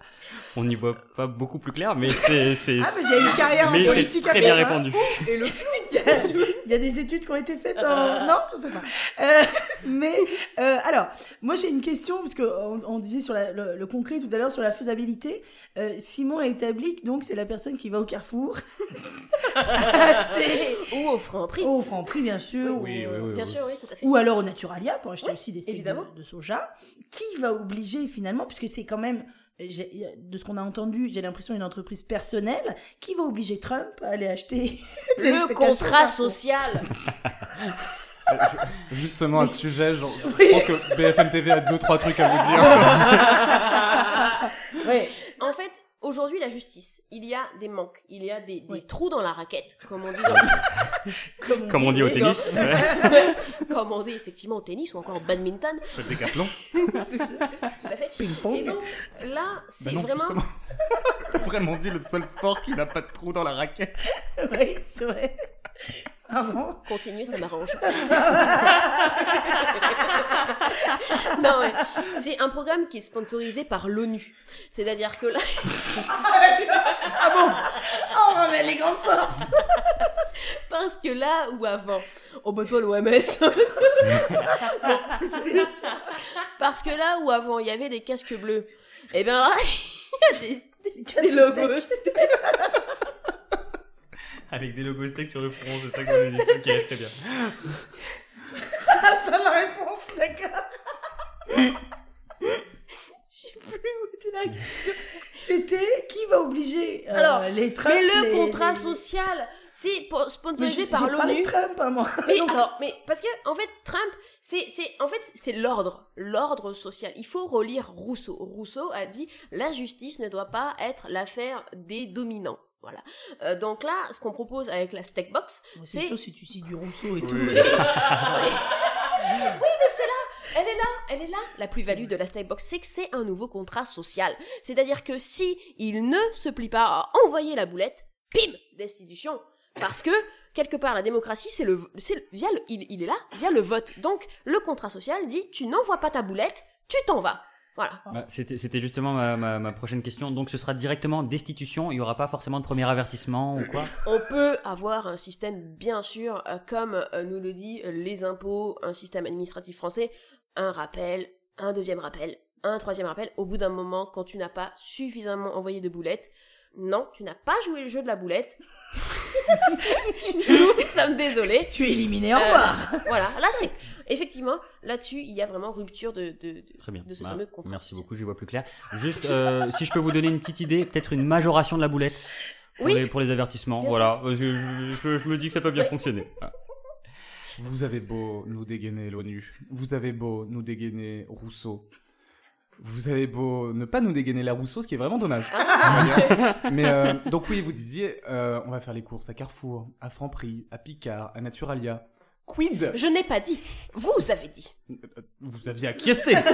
On n'y voit pas beaucoup plus clair, mais c'est. Ah, mais il y a une carrière en mais politique à très bien faire, hein. répondu. Et le flou, il y, a, il y a des études qui ont été faites en... Non, je sais pas. Euh, mais, euh, alors, moi j'ai une question, parce qu'on on disait sur la- le, le concret tout à l'heure, sur la faisabilité. Euh, Simon a établi que donc c'est la personne qui va au Carrefour acheter Ou au franc prix. au bien sûr. Oui, ou, oui, oui. Bien sûr, oui, tout à fait. Ou alors au Naturalia pour acheter Oui, aussi des steaks évidemment. de, de soja. Qui va obliger finalement, puisque c'est quand même, de ce qu'on a entendu, j'ai l'impression une entreprise personnelle, qui va obliger Trump à aller acheter des Le contrat social. Justement à ce sujet, genre, je pense que BFM TV a deux trois trucs à vous dire. Ouais. En fait, aujourd'hui, la justice, il y a des manques, il y a des, des Oui. trous dans la raquette, comme on dit, dans- Comme on dit au tennis. comme- ouais. comme on dit effectivement au tennis ou encore au badminton, Chef Décathlon. tout à fait. Ping-pong. Et donc, là, c'est Bah non, vraiment... T'as vraiment dit le seul sport qui n'a pas de trou dans la raquette. Oui, c'est vrai. Ah bon? Continuer, ça m'arrange. non, ouais. C'est un programme qui est sponsorisé par l'ONU. C'est-à-dire que là, Ah bon? Oh, on a les grandes forces parce que là où avant, oh bah toi l'OMS. parce que là où avant il y avait des casques bleus, ben là, il y a des, des, des logos. Avec des logos steak sur le front, c'est ça que vous avez dit. Ok, très bien. Ah, ça la réponse, d'accord. C'était qui va obliger euh, Alors, les Trump Mais le les- contrat les- social, c'est po- Mais sponsorisé j'ai- par j'ai parlé l'ONU. de Trump, hein, moi. Mais Donc, alors, mais parce que en fait, Trump, c'est, c'est, en fait, c'est l'ordre, l'ordre social. Il faut relire Rousseau. Rousseau a dit la justice ne doit pas être l'affaire des dominants. Voilà. Euh, donc là, ce qu'on propose avec la Steakbox, C'est c'est, chaud si tu cites du Rousseau et tout. Oui. elle est là, elle est là. La plus-value de la Steakbox, c'est que c'est un nouveau contrat social. C'est-à-dire que si il ne se plie pas à envoyer la boulette, pim, destitution. Parce que quelque part, la démocratie, c'est le, c'est le- via le, il, il est là via le vote. Donc le contrat social dit, tu n'envoies pas ta boulette, tu t'en vas. Voilà. Bah, C'était c'était justement ma, ma, ma prochaine question. Donc ce sera directement destitution, il n'y aura pas forcément de premier avertissement ou quoi? On peut avoir un système, bien sûr, euh, comme euh, nous le dit euh, les impôts, un système administratif français, un rappel, un deuxième rappel, un troisième rappel. Au bout d'un moment, quand tu n'as pas suffisamment envoyé de boulettes, non, tu n'as pas joué le jeu de la boulette. Nous sommes désolés. Tu es éliminé, au Euh, revoir. Voilà, là c'est effectivement là-dessus il y a vraiment rupture de de, de, Très bien. de ce Bah, fameux contrat. Merci beaucoup, j'y vois plus clair. Juste, euh, si je peux vous donner une petite idée, peut-être une majoration de la boulette pour, Oui. les, pour les avertissements. Bien voilà, je, je- je- je me dis que ça peut bien fonctionner. Ah. Vous avez beau nous dégainer l'ONU, vous avez beau nous dégainer Rousseau, vous avez beau ne pas nous dégainer la Rousseau, ce qui est vraiment dommage. dire. Mais euh, donc oui, vous disiez, euh, on va faire les courses à Carrefour, à Franprix, à Picard, à Naturalia. Quid Je n'ai pas dit. Vous avez dit. Vous aviez acquiescé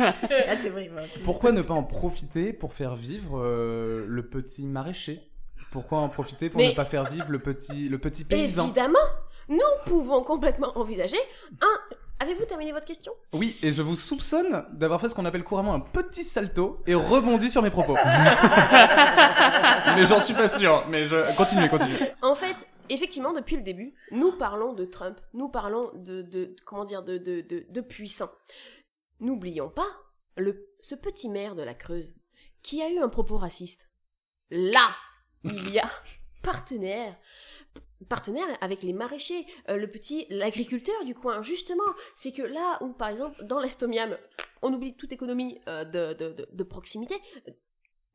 Ah, c'est vrai. Pourquoi ne pas en profiter pour faire vivre euh, le petit maraîcher? Pourquoi en profiter pour Mais- ne pas faire vivre le petit, le petit paysan? Évidemment, nous pouvons complètement envisager un. Avez-vous terminé votre question? Oui, et je vous soupçonne d'avoir fait ce qu'on appelle couramment un petit salto et rebondi sur mes propos. mais j'en suis pas sûr. Mais je continuez, continuez. En fait, effectivement, depuis le début, nous parlons de Trump, nous parlons de, de comment dire, de, de, de, de puissants. N'oublions pas le, ce petit maire de la Creuse qui a eu un propos raciste. Là, il y a partenaire, partenaire avec les maraîchers, euh, le petit, l'agriculteur du coin. Justement, c'est que là où, par exemple, dans l'Estomiam, on oublie toute économie euh, de, de, de, de proximité.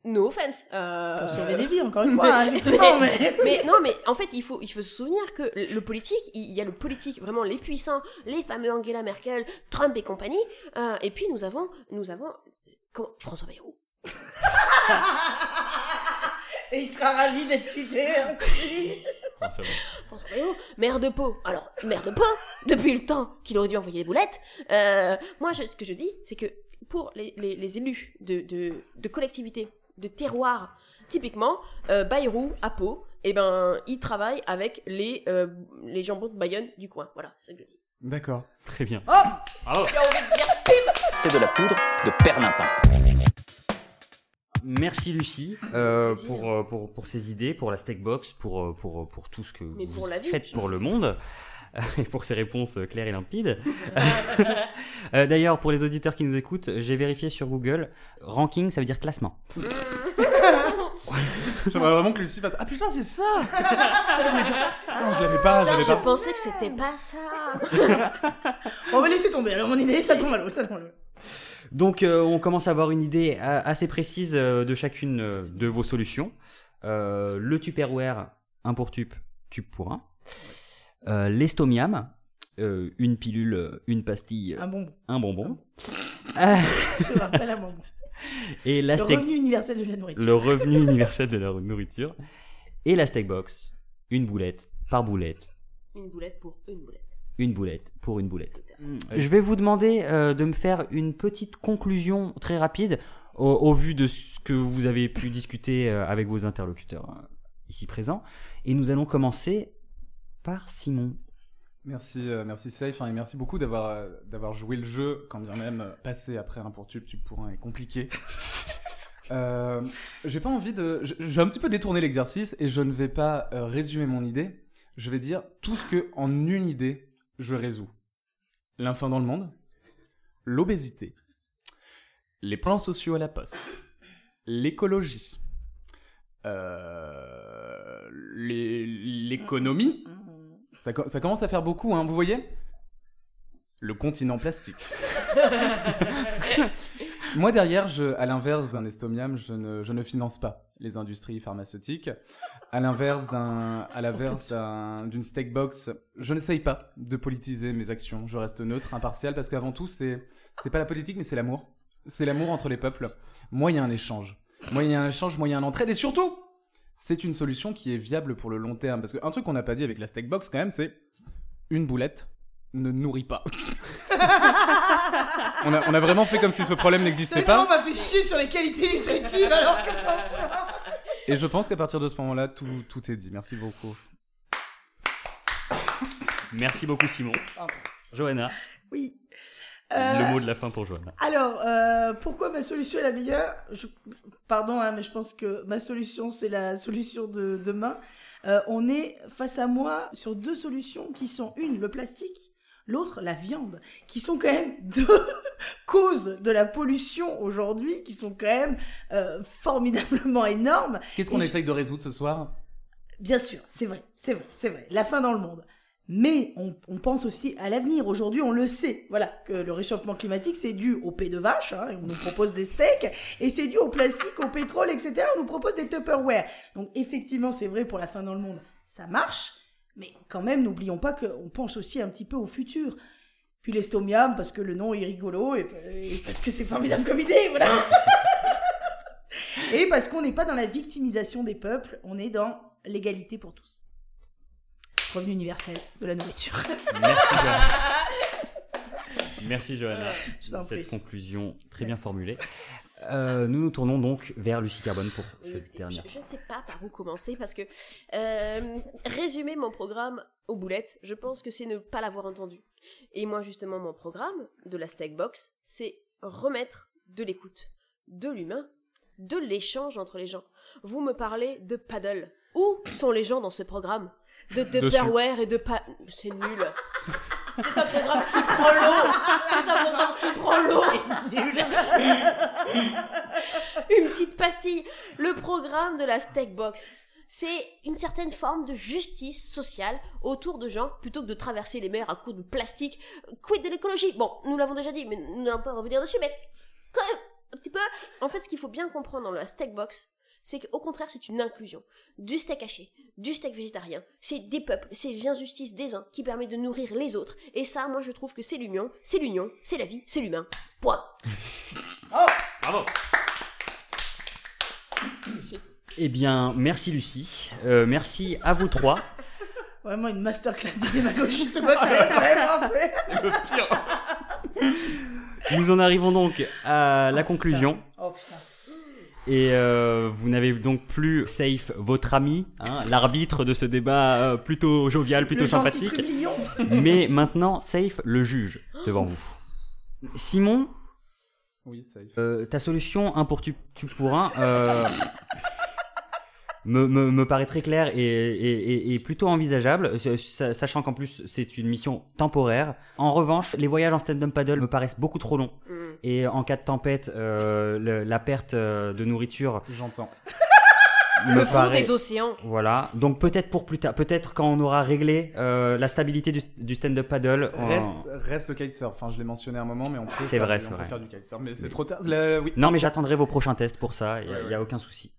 No offense. euh, Pour sauver des vies, encore une fois, hein, mais-. Mais... mais non, mais en fait, il faut, il faut se souvenir que le politique, il y a le politique, vraiment les puissants, les fameux Angela Merkel, Trump et compagnie, euh, et puis nous avons, nous avons, comment, François Bayrou. Et il sera ravi d'être cité. hein. François Bayrou, maire de Pau. Alors, maire de Pau, depuis le temps qu'il aurait dû envoyer les boulettes, euh, moi, je- ce que je dis, c'est que pour les, les- les élus de, de, de collectivités, de terroirs, typiquement, euh, Bayrou, à Pau, eh ben, il travaille avec les, euh, les jambons de Bayonne du coin. Voilà, c'est ce que je dis. D'accord. Très bien. Oh Bravo. J'ai envie de dire pim C'est de la poudre de perlimpin. Merci Lucie euh, pour, pour, pour ces idées, pour la Steakbox, pour, pour, pour tout ce que Mais vous pour la vie. faites pour le monde. Et pour ces réponses euh, claires et limpides. Euh, D'ailleurs, pour les auditeurs qui nous écoutent, j'ai vérifié sur Google. Ranking, ça veut dire classement. J'aimerais vraiment que Lucie fasse Ah putain, c'est ça Non, je l'avais pas, je Putain, l'avais je pas. pensais que c'était pas ça. On va laisser tomber. Alors, mon idée, ça tombe à l'eau. Ça tombe à l'eau. Donc, euh, on commence à avoir une idée assez précise de chacune de vos solutions. Euh, le Tupperware, un pour tup, tube pour un. Euh, L'estomiam, euh, une pilule, euh, une pastille, Un bonbon. un bonbon. Je me rappelle un bonbon. et la Le steak- revenu universel de la nourriture. le revenu universel de la nourriture. Et la steakbox, une boulette par boulette, Une boulette pour une boulette. une boulette pour une boulette. Je vais vous demander euh, de me faire une petite conclusion très rapide au, au vu de ce que vous avez pu discuter euh, avec vos interlocuteurs euh, ici présents. Et nous allons commencer par Simon. Merci, euh, merci Safe, hein, et merci beaucoup d'avoir euh, d'avoir joué le jeu, quand bien même euh, passer après un pour tube, tube pour un est compliqué. Euh, J'ai pas envie de. Je, vais un petit peu détourner l'exercice et je ne vais pas euh, résumer mon idée. Je vais dire tout ce que, en une idée, je résous. L'info dans le monde, l'obésité, les plans sociaux à la poste, l'écologie, l'économie. Ça, co- ça commence à faire beaucoup, hein, vous voyez? Le continent plastique. Moi derrière, je, à l'inverse d'un estomiam, je ne, je ne finance pas les industries pharmaceutiques. À l'inverse d'un, à l'inverse d'un- d'une steakbox, je n'essaye pas de politiser mes actions. Je reste neutre, impartial, parce qu'avant tout, c'est, c'est pas la politique, mais c'est l'amour. C'est l'amour entre les peuples. Moi, il y a un échange. Moi, il y a un échange, moi, il y a un entraide, et surtout, c'est une solution qui est viable pour le long terme. Parce qu'un truc qu'on n'a pas dit avec la steakbox, quand même, c'est une boulette ne nourrit pas. on, a, on a vraiment fait comme si ce problème n'existait Tellement on pas. m'a fait chier sur les qualités nutritives alors que franchement. Et je pense qu'à partir de ce moment-là, tout, tout est dit. Merci beaucoup. Merci beaucoup Simon. Johanna, Oui. Le Euh, mot de la fin pour Johanna. Alors, euh, pourquoi ma solution est la meilleure? Je- Pardon, hein, mais je pense que ma solution, c'est la solution de demain. Euh, on est face à moi sur deux solutions qui sont une, le plastique, l'autre, la viande, qui sont quand même deux causes de la pollution aujourd'hui, qui sont quand même euh, formidablement énormes. Qu'est-ce qu'on je- essaye de résoudre ce soir? Bien sûr, c'est vrai, c'est vrai, c'est vrai. La fin dans le monde. Mais on, on pense aussi à l'avenir. Aujourd'hui, on le sait. Voilà, que le réchauffement climatique, c'est dû au paix de vache, hein, et on nous propose des steaks, et c'est dû au plastique, au pétrole, etc. On nous propose des Tupperware. Donc, effectivement, c'est vrai pour la fin dans le monde, ça marche. Mais quand même, n'oublions pas qu'on pense aussi un petit peu au futur. Puis l'estomiam, parce que le nom est rigolo, et, et parce que c'est formidable comme idée, voilà. et parce qu'on n'est pas dans la victimisation des peuples, on est dans l'égalité pour tous. Revenu universel de la nourriture. Merci, Johanna. Merci, Johanna. Je cette prie. conclusion très bien formulée. Euh, nous nous tournons donc vers Lucie Carbone pour cette dernière. je ne sais pas par où commencer parce que euh, résumer mon programme aux boulettes, je pense que c'est ne pas l'avoir entendu. Et moi justement mon programme de la Steak Box, c'est remettre de l'écoute, de l'humain, de l'échange entre les gens. Vous me parlez de paddle. Où sont les gens dans ce programme? De Tupperware et de pa... C'est nul. C'est un programme qui prend l'eau. C'est un programme qui prend l'eau. Une petite pastille. Le programme de la Steak Box. C'est une certaine forme de justice sociale autour de gens plutôt que de traverser les mers à coups de plastique. Quid de l'écologie? Bon, nous l'avons déjà dit, mais nous n'allons pas revenir dessus, mais quand même, un petit peu. En fait, ce qu'il faut bien comprendre dans la Steak Box, c'est qu'au contraire, c'est une inclusion. Du steak haché, du steak végétarien, c'est des peuples, c'est l'injustice des uns qui permet de nourrir les autres. Et ça, moi, je trouve que c'est l'union, c'est l'union, c'est la vie, c'est l'humain. Point. Bravo Eh bien, merci Lucie. Euh, merci à vous trois. Vraiment une masterclass de démagogie ce podcast, c'est... Nous en arrivons donc à la conclusion. Oh putain. Et euh, vous n'avez donc plus Safe, votre ami, hein, l'arbitre de ce débat euh, plutôt jovial, plutôt Le sympathique. trublion. Mais maintenant, Safe, le juge, devant vous. Simon, Oui, est. euh, ta solution, un pour tu, tu pour un, euh, me, me, me paraît très claire et, et, et- et plutôt envisageable, sa- sa- sachant qu'en plus c'est une mission temporaire. En revanche, les voyages en stand-up paddle me paraissent beaucoup trop longs. Mm. Et en cas de tempête, euh, le- la perte euh, de nourriture J'entends. me Le fond paraît... des océans. Voilà, donc peut-être pour plus tard, peut-être quand on aura réglé euh, la stabilité du, du stand-up paddle. on- Reste, reste le kitesurf. Enfin, je l'ai mentionné à un moment, mais on peut, C'est faire, vrai, on peut vrai. faire du kitesurf. Mais c'est trop tard. Le- oui. Non, mais j'attendrai vos prochains tests pour ça, il n'y a, Ouais, y a aucun souci.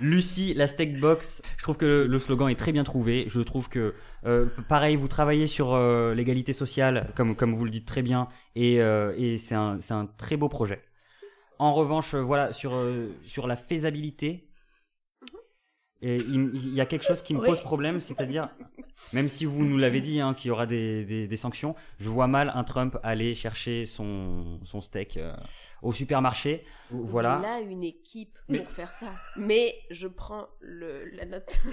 Lucie, la steak box, je trouve que le slogan est très bien trouvé. Je trouve que, euh, pareil, vous travaillez sur euh, l'égalité sociale, comme, comme vous le dites très bien, et, euh, et c'est un, un très beau projet. En revanche, voilà, sur, sur la faisabilité, et il, il y a quelque chose qui me pose problème, c'est-à-dire, même si vous nous l'avez dit, hein, qu'il y aura des, des, des sanctions, je vois mal un Trump aller chercher son, son steak au supermarché. Voilà. Il a une équipe pour faire ça. Mais je prends le, la note.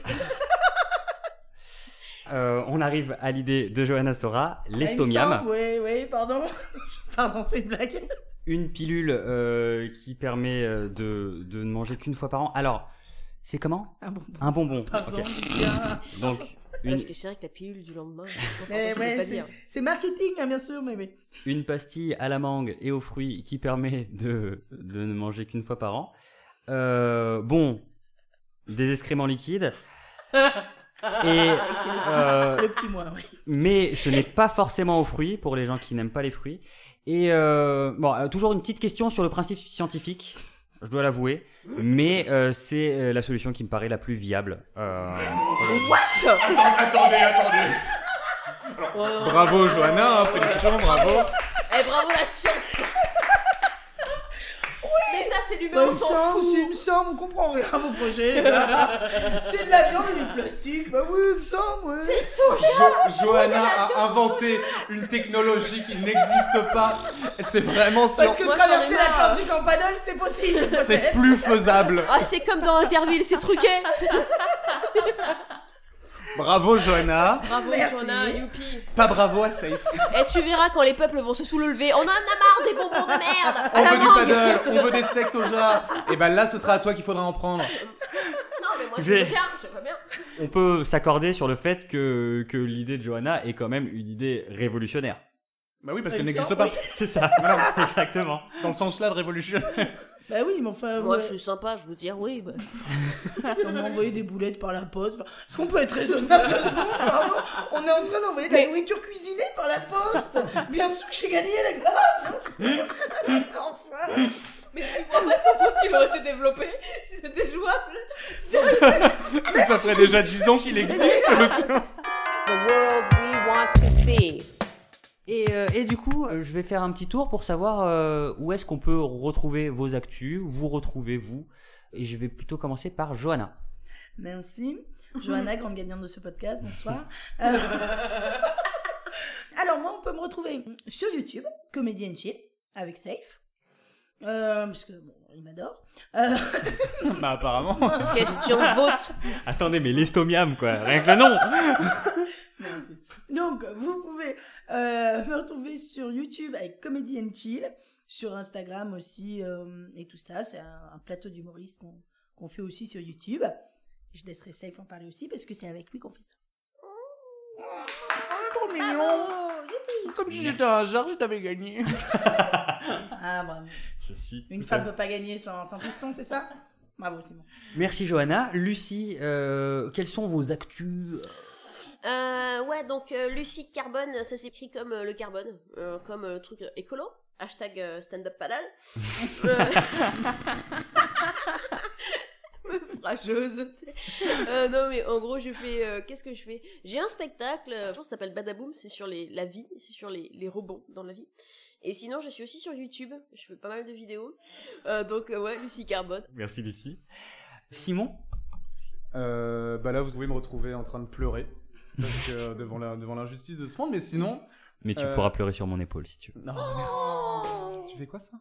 Euh, on arrive à l'idée de Johanna Sora, l'estomiam, Oui, oui, pardon. pardon, c'est une blague. une pilule euh, qui permet euh, de, de ne manger qu'une fois par an. Alors, c'est comment? Ah Un bonbon. pardon. Ok. bien. Donc, une, Parce que c'est vrai que la pilule du lendemain, Mais peux ouais, c'est- dire. c'est marketing, hein, bien sûr, mais oui. une pastille à la mangue et aux fruits qui permet de, de ne manger qu'une fois par an. Euh, bon, des excréments liquides. Et, euh, Le petit mois, oui. mais ce n'est pas forcément aux fruits pour les gens qui n'aiment pas les fruits. Et euh, bon, euh, toujours une petite question sur le principe scientifique, je dois l'avouer, mais euh, c'est euh, la solution qui me paraît la plus viable. Euh, Attendez, attendez. Bravo, Johanna. hein, félicitations, bravo. Eh bravo la science ça c'est l'humain, il on me s'en fout c'est- il me semble, on comprend rien à vos projets. c'est de la viande et du plastique. Bah oui, il me semble, ouais. C'est Jo- Johanna a inventé une technologie qui n'existe pas. C'est vraiment sur. Parce que Moi, traverser l'Atlantique en paddle, c'est possible. C'est plus faisable. Ah c'est comme dans Interville, c'est truqué Bravo, Johanna. Bravo Merci. Johanna, youpi Pas bravo à Safe. Et tu verras quand les peuples vont se soulever, on en a marre des bonbons de merde On veut du paddle, on veut des steaks soja. Et ben là, ce sera à toi qu'il faudra en prendre. Non mais moi je veux bien, je veux bien on peut s'accorder sur le fait que, que l'idée de Johanna est quand même une idée révolutionnaire. Bah oui, parce qu'elle n'existe pas. oui. C'est ça, exactement. Dans le sens là de révolution. Bah oui, mais enfin, Moi, ouais, je suis sympa, je veux dire oui. bah. on m'a envoyé des boulettes par la poste. Enfin, Est-ce qu'on peut être raisonnable? On est en train d'envoyer de la nourriture cuisinée par la poste. Bien sûr que j'ai gagné la ah, bien sûr. enfin. Mais tu vois pas le truc qui aurait été développé si c'était jouable. Ça ferait déjà 10 ans qu'il existe. The world we want to see. Et, euh, et du coup, euh, je vais faire un petit tour pour savoir euh, où est-ce qu'on peut retrouver vos actus, vous retrouvez vous. Et je vais plutôt commencer par Johanna. Merci. Johanna, grande gagnante de ce podcast, bonsoir. Euh, Alors, moi, on peut me retrouver sur YouTube, Comédienne Chill, avec Safe. Euh, parce que, bon, il m'adore. Euh, bah, apparemment. Question de vote. Attendez, mais l'estomiam quoi, rien que le nom Merci. Donc, vous pouvez euh, me retrouver sur YouTube avec Comedy and Chill, sur Instagram aussi, euh, et tout ça. C'est un, un plateau d'humoristes qu'on fait aussi sur YouTube. Je laisserai Safe en parler aussi parce que c'est avec lui qu'on fait ça. trop mignon. Comme si j'étais un hasard, je t'avais gagné. Ah, bravo. Je suis. Une femme à- peut pas gagner sans, sans piston, c'est ça? Bravo, c'est bon. Merci Johanna. Lucie, euh, quelles sont vos actus? Euh, ouais, donc euh, Lucie Carbone, ça s'écrit comme euh, le carbone, euh, comme euh, le truc écolo. Hashtag euh, stand-up paddle. Meuf rageuse. tu sais. Euh, non, mais en gros, je fais. euh, Qu'est-ce que je fais? J'ai un spectacle, euh, ça s'appelle Badaboom, c'est sur les, la vie, c'est sur les, les rebonds dans la vie. Et sinon, je suis aussi sur YouTube, je fais pas mal de vidéos. Euh, donc, euh, ouais, Lucie Carbone. Merci Lucie. Simon Euh, bah là, vous pouvez me retrouver en train de pleurer. Parce que, devant la- devant l'injustice de ce monde, mais sinon. Mais tu Euh, pourras pleurer sur mon épaule si tu veux. Non, merci. Tu fais quoi ça?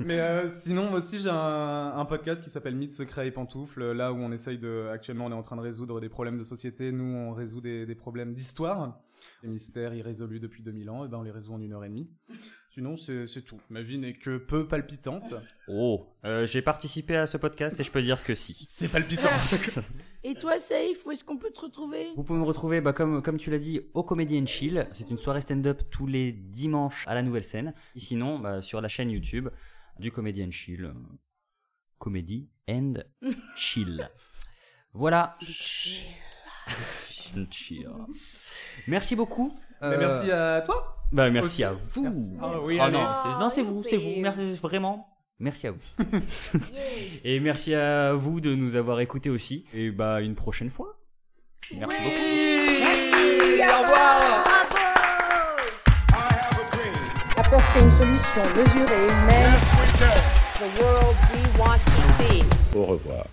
Mais euh, sinon, moi aussi, j'ai un, un podcast qui s'appelle Mythes, secrets et pantoufles. Là où on essaye de. Actuellement, on est en train de résoudre des problèmes de société. Nous, on résout des, des problèmes d'histoire. Les mystères irrésolus depuis 2000 ans, et ben on les résout en une heure et demie. Sinon, c'est c'est tout. Ma vie n'est que peu palpitante. Oh, euh, j'ai participé à ce podcast et je peux dire que si. C'est palpitant. Et toi, Safe, où est-ce qu'on peut te retrouver? Vous pouvez me retrouver, bah, comme, comme tu l'as dit, au Comedy and Chill. C'est une soirée stand-up tous les dimanches à la nouvelle scène. Et sinon, bah, sur la chaîne YouTube du Comedy and Chill. Comedy and Chill. Voilà. Chill. Merci beaucoup. Mais Euh, merci à toi. Bah, merci aussi. à vous. Merci. Ah oui, Ah non, c'est- non, c'est vous, c'est vous. Merci, vraiment. Merci à vous. Et merci à vous de nous avoir écoutés aussi. Et bah, une prochaine fois. Merci beaucoup. Au revoir. Apporter une solution mesurée et humaine. Yes, we can. The world we want to see. Au revoir.